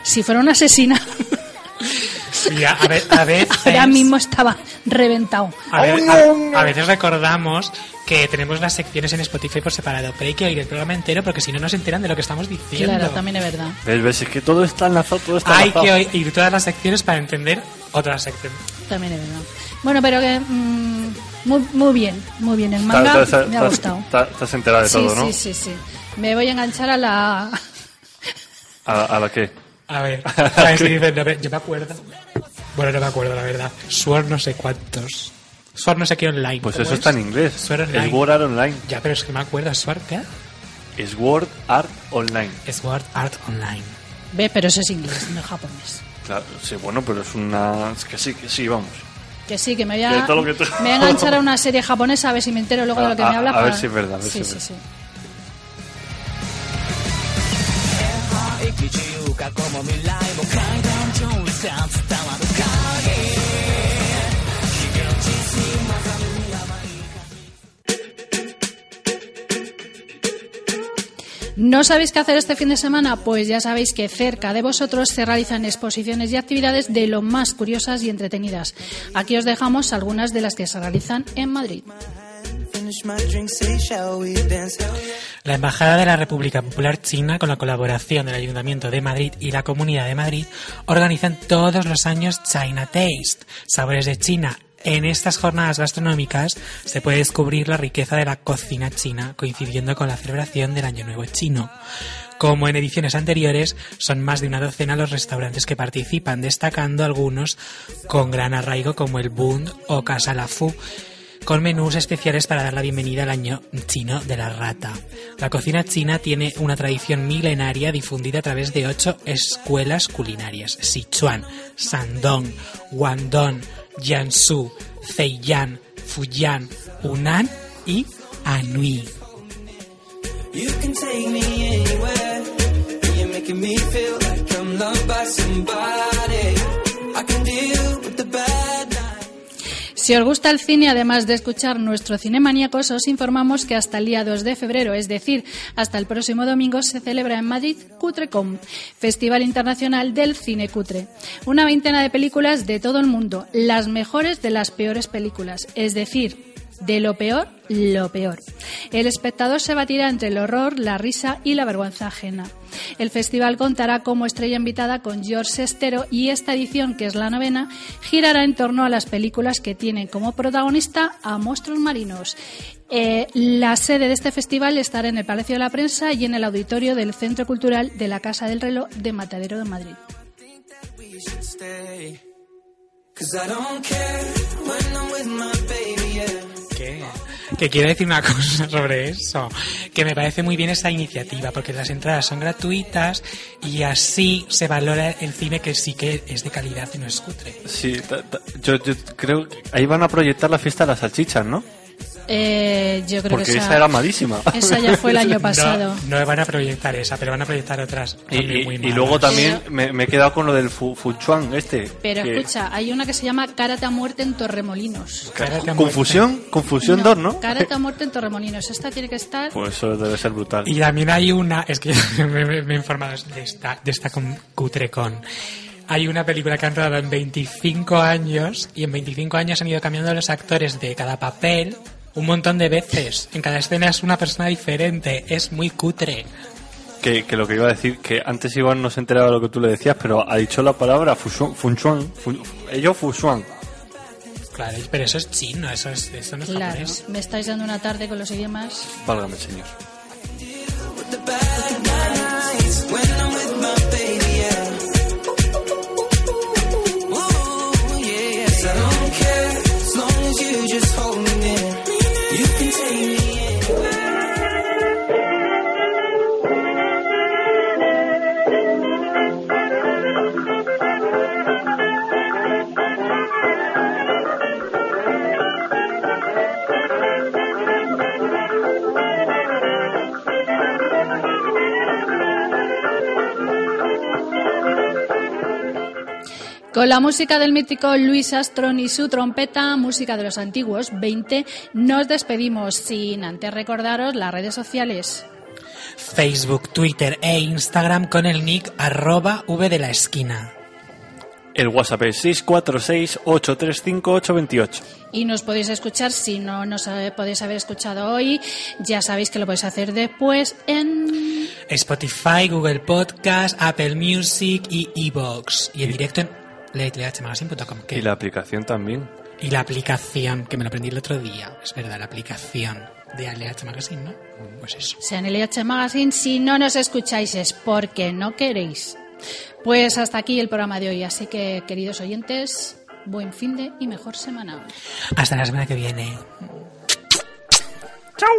Si fuera una asesina, mira, a, ver, a veces... ahora mismo estaba reventado. A, ver, a- a veces recordamos que tenemos las secciones en Spotify por separado, pero hay que oír el programa entero porque si no, no se enteran de lo que estamos diciendo. Claro, también es verdad. ¿Ves? ¿Ves? Es que todo está enlazado, todo está Hay enlazado. que oír todas las secciones para entender otra sección. También es verdad. Bueno, pero que mm, muy, muy bien, muy bien. El manga ta- ta- me ha ta- gustado. ta- Estás enterada de Sí, todo, ¿no? sí, sí, sí. Me voy a enganchar a la... ¿A, a la qué? A ver, a ver si dicen, no yo me acuerdo. Bueno, no me acuerdo, la verdad. Sword no sé cuántos. Sword no sé qué online. Pues ¿cómo eso es? está en inglés. Sword Online. Sword Art Online. Ya, pero es que me acuerdo. Sword, ¿qué? Sword Art Online. Sword Art Online. Ve, pero eso es inglés, no es japonés. Claro, sí, bueno, pero es una... Es que sí, que sí, vamos. Que sí, que me voy a, que me voy a enganchar a una serie japonesa a ver si me entero luego de lo que A- me habla. a ver si es verdad, a ver sí, si sí, es sí. ¿No sabéis qué hacer este fin de semana? Pues ya sabéis que cerca de vosotros se realizan exposiciones y actividades de lo más curiosas y entretenidas. Aquí os dejamos algunas de las que se realizan en Madrid. La Embajada de la República Popular China, con la colaboración del Ayuntamiento de Madrid y la Comunidad de Madrid, organizan todos los años China Taste, sabores de China. En estas jornadas gastronómicas se puede descubrir la riqueza de la cocina china, coincidiendo con la celebración del Año Nuevo Chino. Como en ediciones anteriores, son más de una docena los restaurantes que participan, destacando algunos con gran arraigo como el Bund o Casa La Fu, con menús especiales para dar la bienvenida al año chino de la rata. La cocina china tiene una tradición milenaria difundida a través de ocho escuelas culinarias: Sichuan, Shandong, Guangdong, Jiangsu, Zhejiang, Fujian, Hunan y Anhui. Si os gusta el cine, además de escuchar nuestro Cinemaníacos, os informamos que hasta el día 2 de febrero, es decir, hasta el próximo domingo, se celebra en Madrid Cutrecom, Festival Internacional del Cine Cutre. Una veintena de películas de todo el mundo, las mejores de las peores películas, es decir, de lo peor, lo peor. El espectador se batirá entre el horror, la risa y la vergüenza ajena. El festival contará como estrella invitada con George Sestero y esta edición, que es la novena, girará en torno a las películas que tienen como protagonista a monstruos marinos. Eh, la sede de este festival estará en el Palacio de la Prensa y en el auditorio del Centro Cultural de la Casa del Reloj de Matadero de Madrid. Que quiero decir una cosa sobre eso, que me parece muy bien esa iniciativa, porque las entradas son gratuitas y así se valora el cine que sí que es de calidad y no es cutre. Sí, yo, yo creo que ahí van a proyectar la fiesta de las salchichas, ¿no? Eh, yo creo Porque que esa era malísima. Esa ya fue el año pasado. No, no van a proyectar esa, pero van a proyectar otras. Y, y- muy y luego también me, me he quedado con lo del fu, Fuchuan este. Pero que- escucha, hay una que se llama Karate a muerte en Torremolinos. Confusión, confusión 2, ¿no? Karate a muerte en Torremolinos. Esta tiene que estar. Pues eso debe ser brutal. Y también hay una, es que me, me- me he informado de esta, de esta con- Cutrecon. Hay una película que han rodado en 25 años y en 25 años han ido cambiando los actores de cada papel un montón de veces. En cada escena es una persona diferente. Es muy cutre. Que, que lo que iba a decir, que antes igual no se enteraba de lo que tú le decías, pero ha dicho la palabra Fuchuan, Funchuan, Fu- ellos Fuchuan. Claro, pero eso es chino, eso, es, eso no es Claro, japonés. me estáis dando una tarde con los idiomas. Válgame, señor. Con la música del mítico Luis Astron y su trompeta, música de los antiguos 20, nos despedimos sin antes recordaros las redes sociales. Facebook, Twitter e Instagram con el nick arroba V de la esquina. El WhatsApp es 646-835-828. Y nos podéis escuchar, si no nos podéis haber escuchado hoy, ya sabéis que lo podéis hacer después en... Spotify, Google Podcast, Apple Music y Evox. Y en directo en lehmagazine.com. Y la aplicación también. Y la aplicación, que me lo aprendí el otro día. Es verdad, la aplicación de LH Magazine, ¿no? Pues eso. sea en LH Magazine. Si no nos escucháis es porque no queréis. Pues hasta aquí el programa de hoy. Así que, queridos oyentes, buen fin de y mejor semana. Hasta la semana que viene. ¡Chao!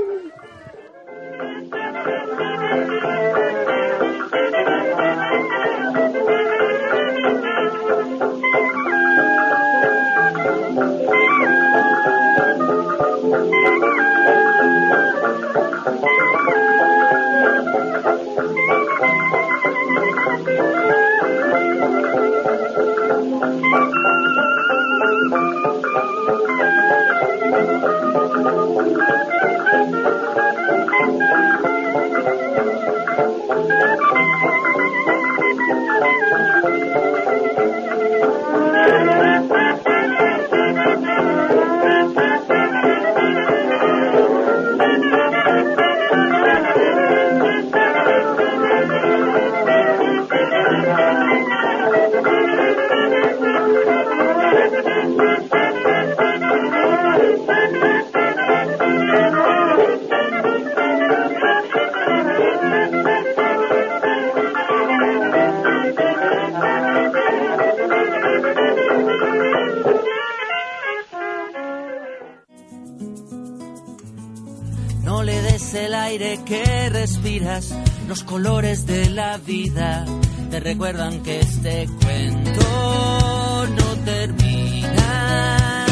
Aire que respiras, los colores de la vida te recuerdan que este cuento no termina.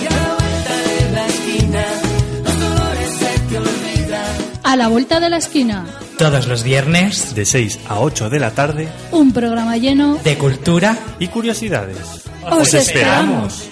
Y a la vuelta de la esquina, los dolores se te olvidan. A la vuelta de la esquina, Todos los viernes, De 6 a 8 de la tarde. un programa lleno de cultura Y curiosidades. ¡Os esperamos!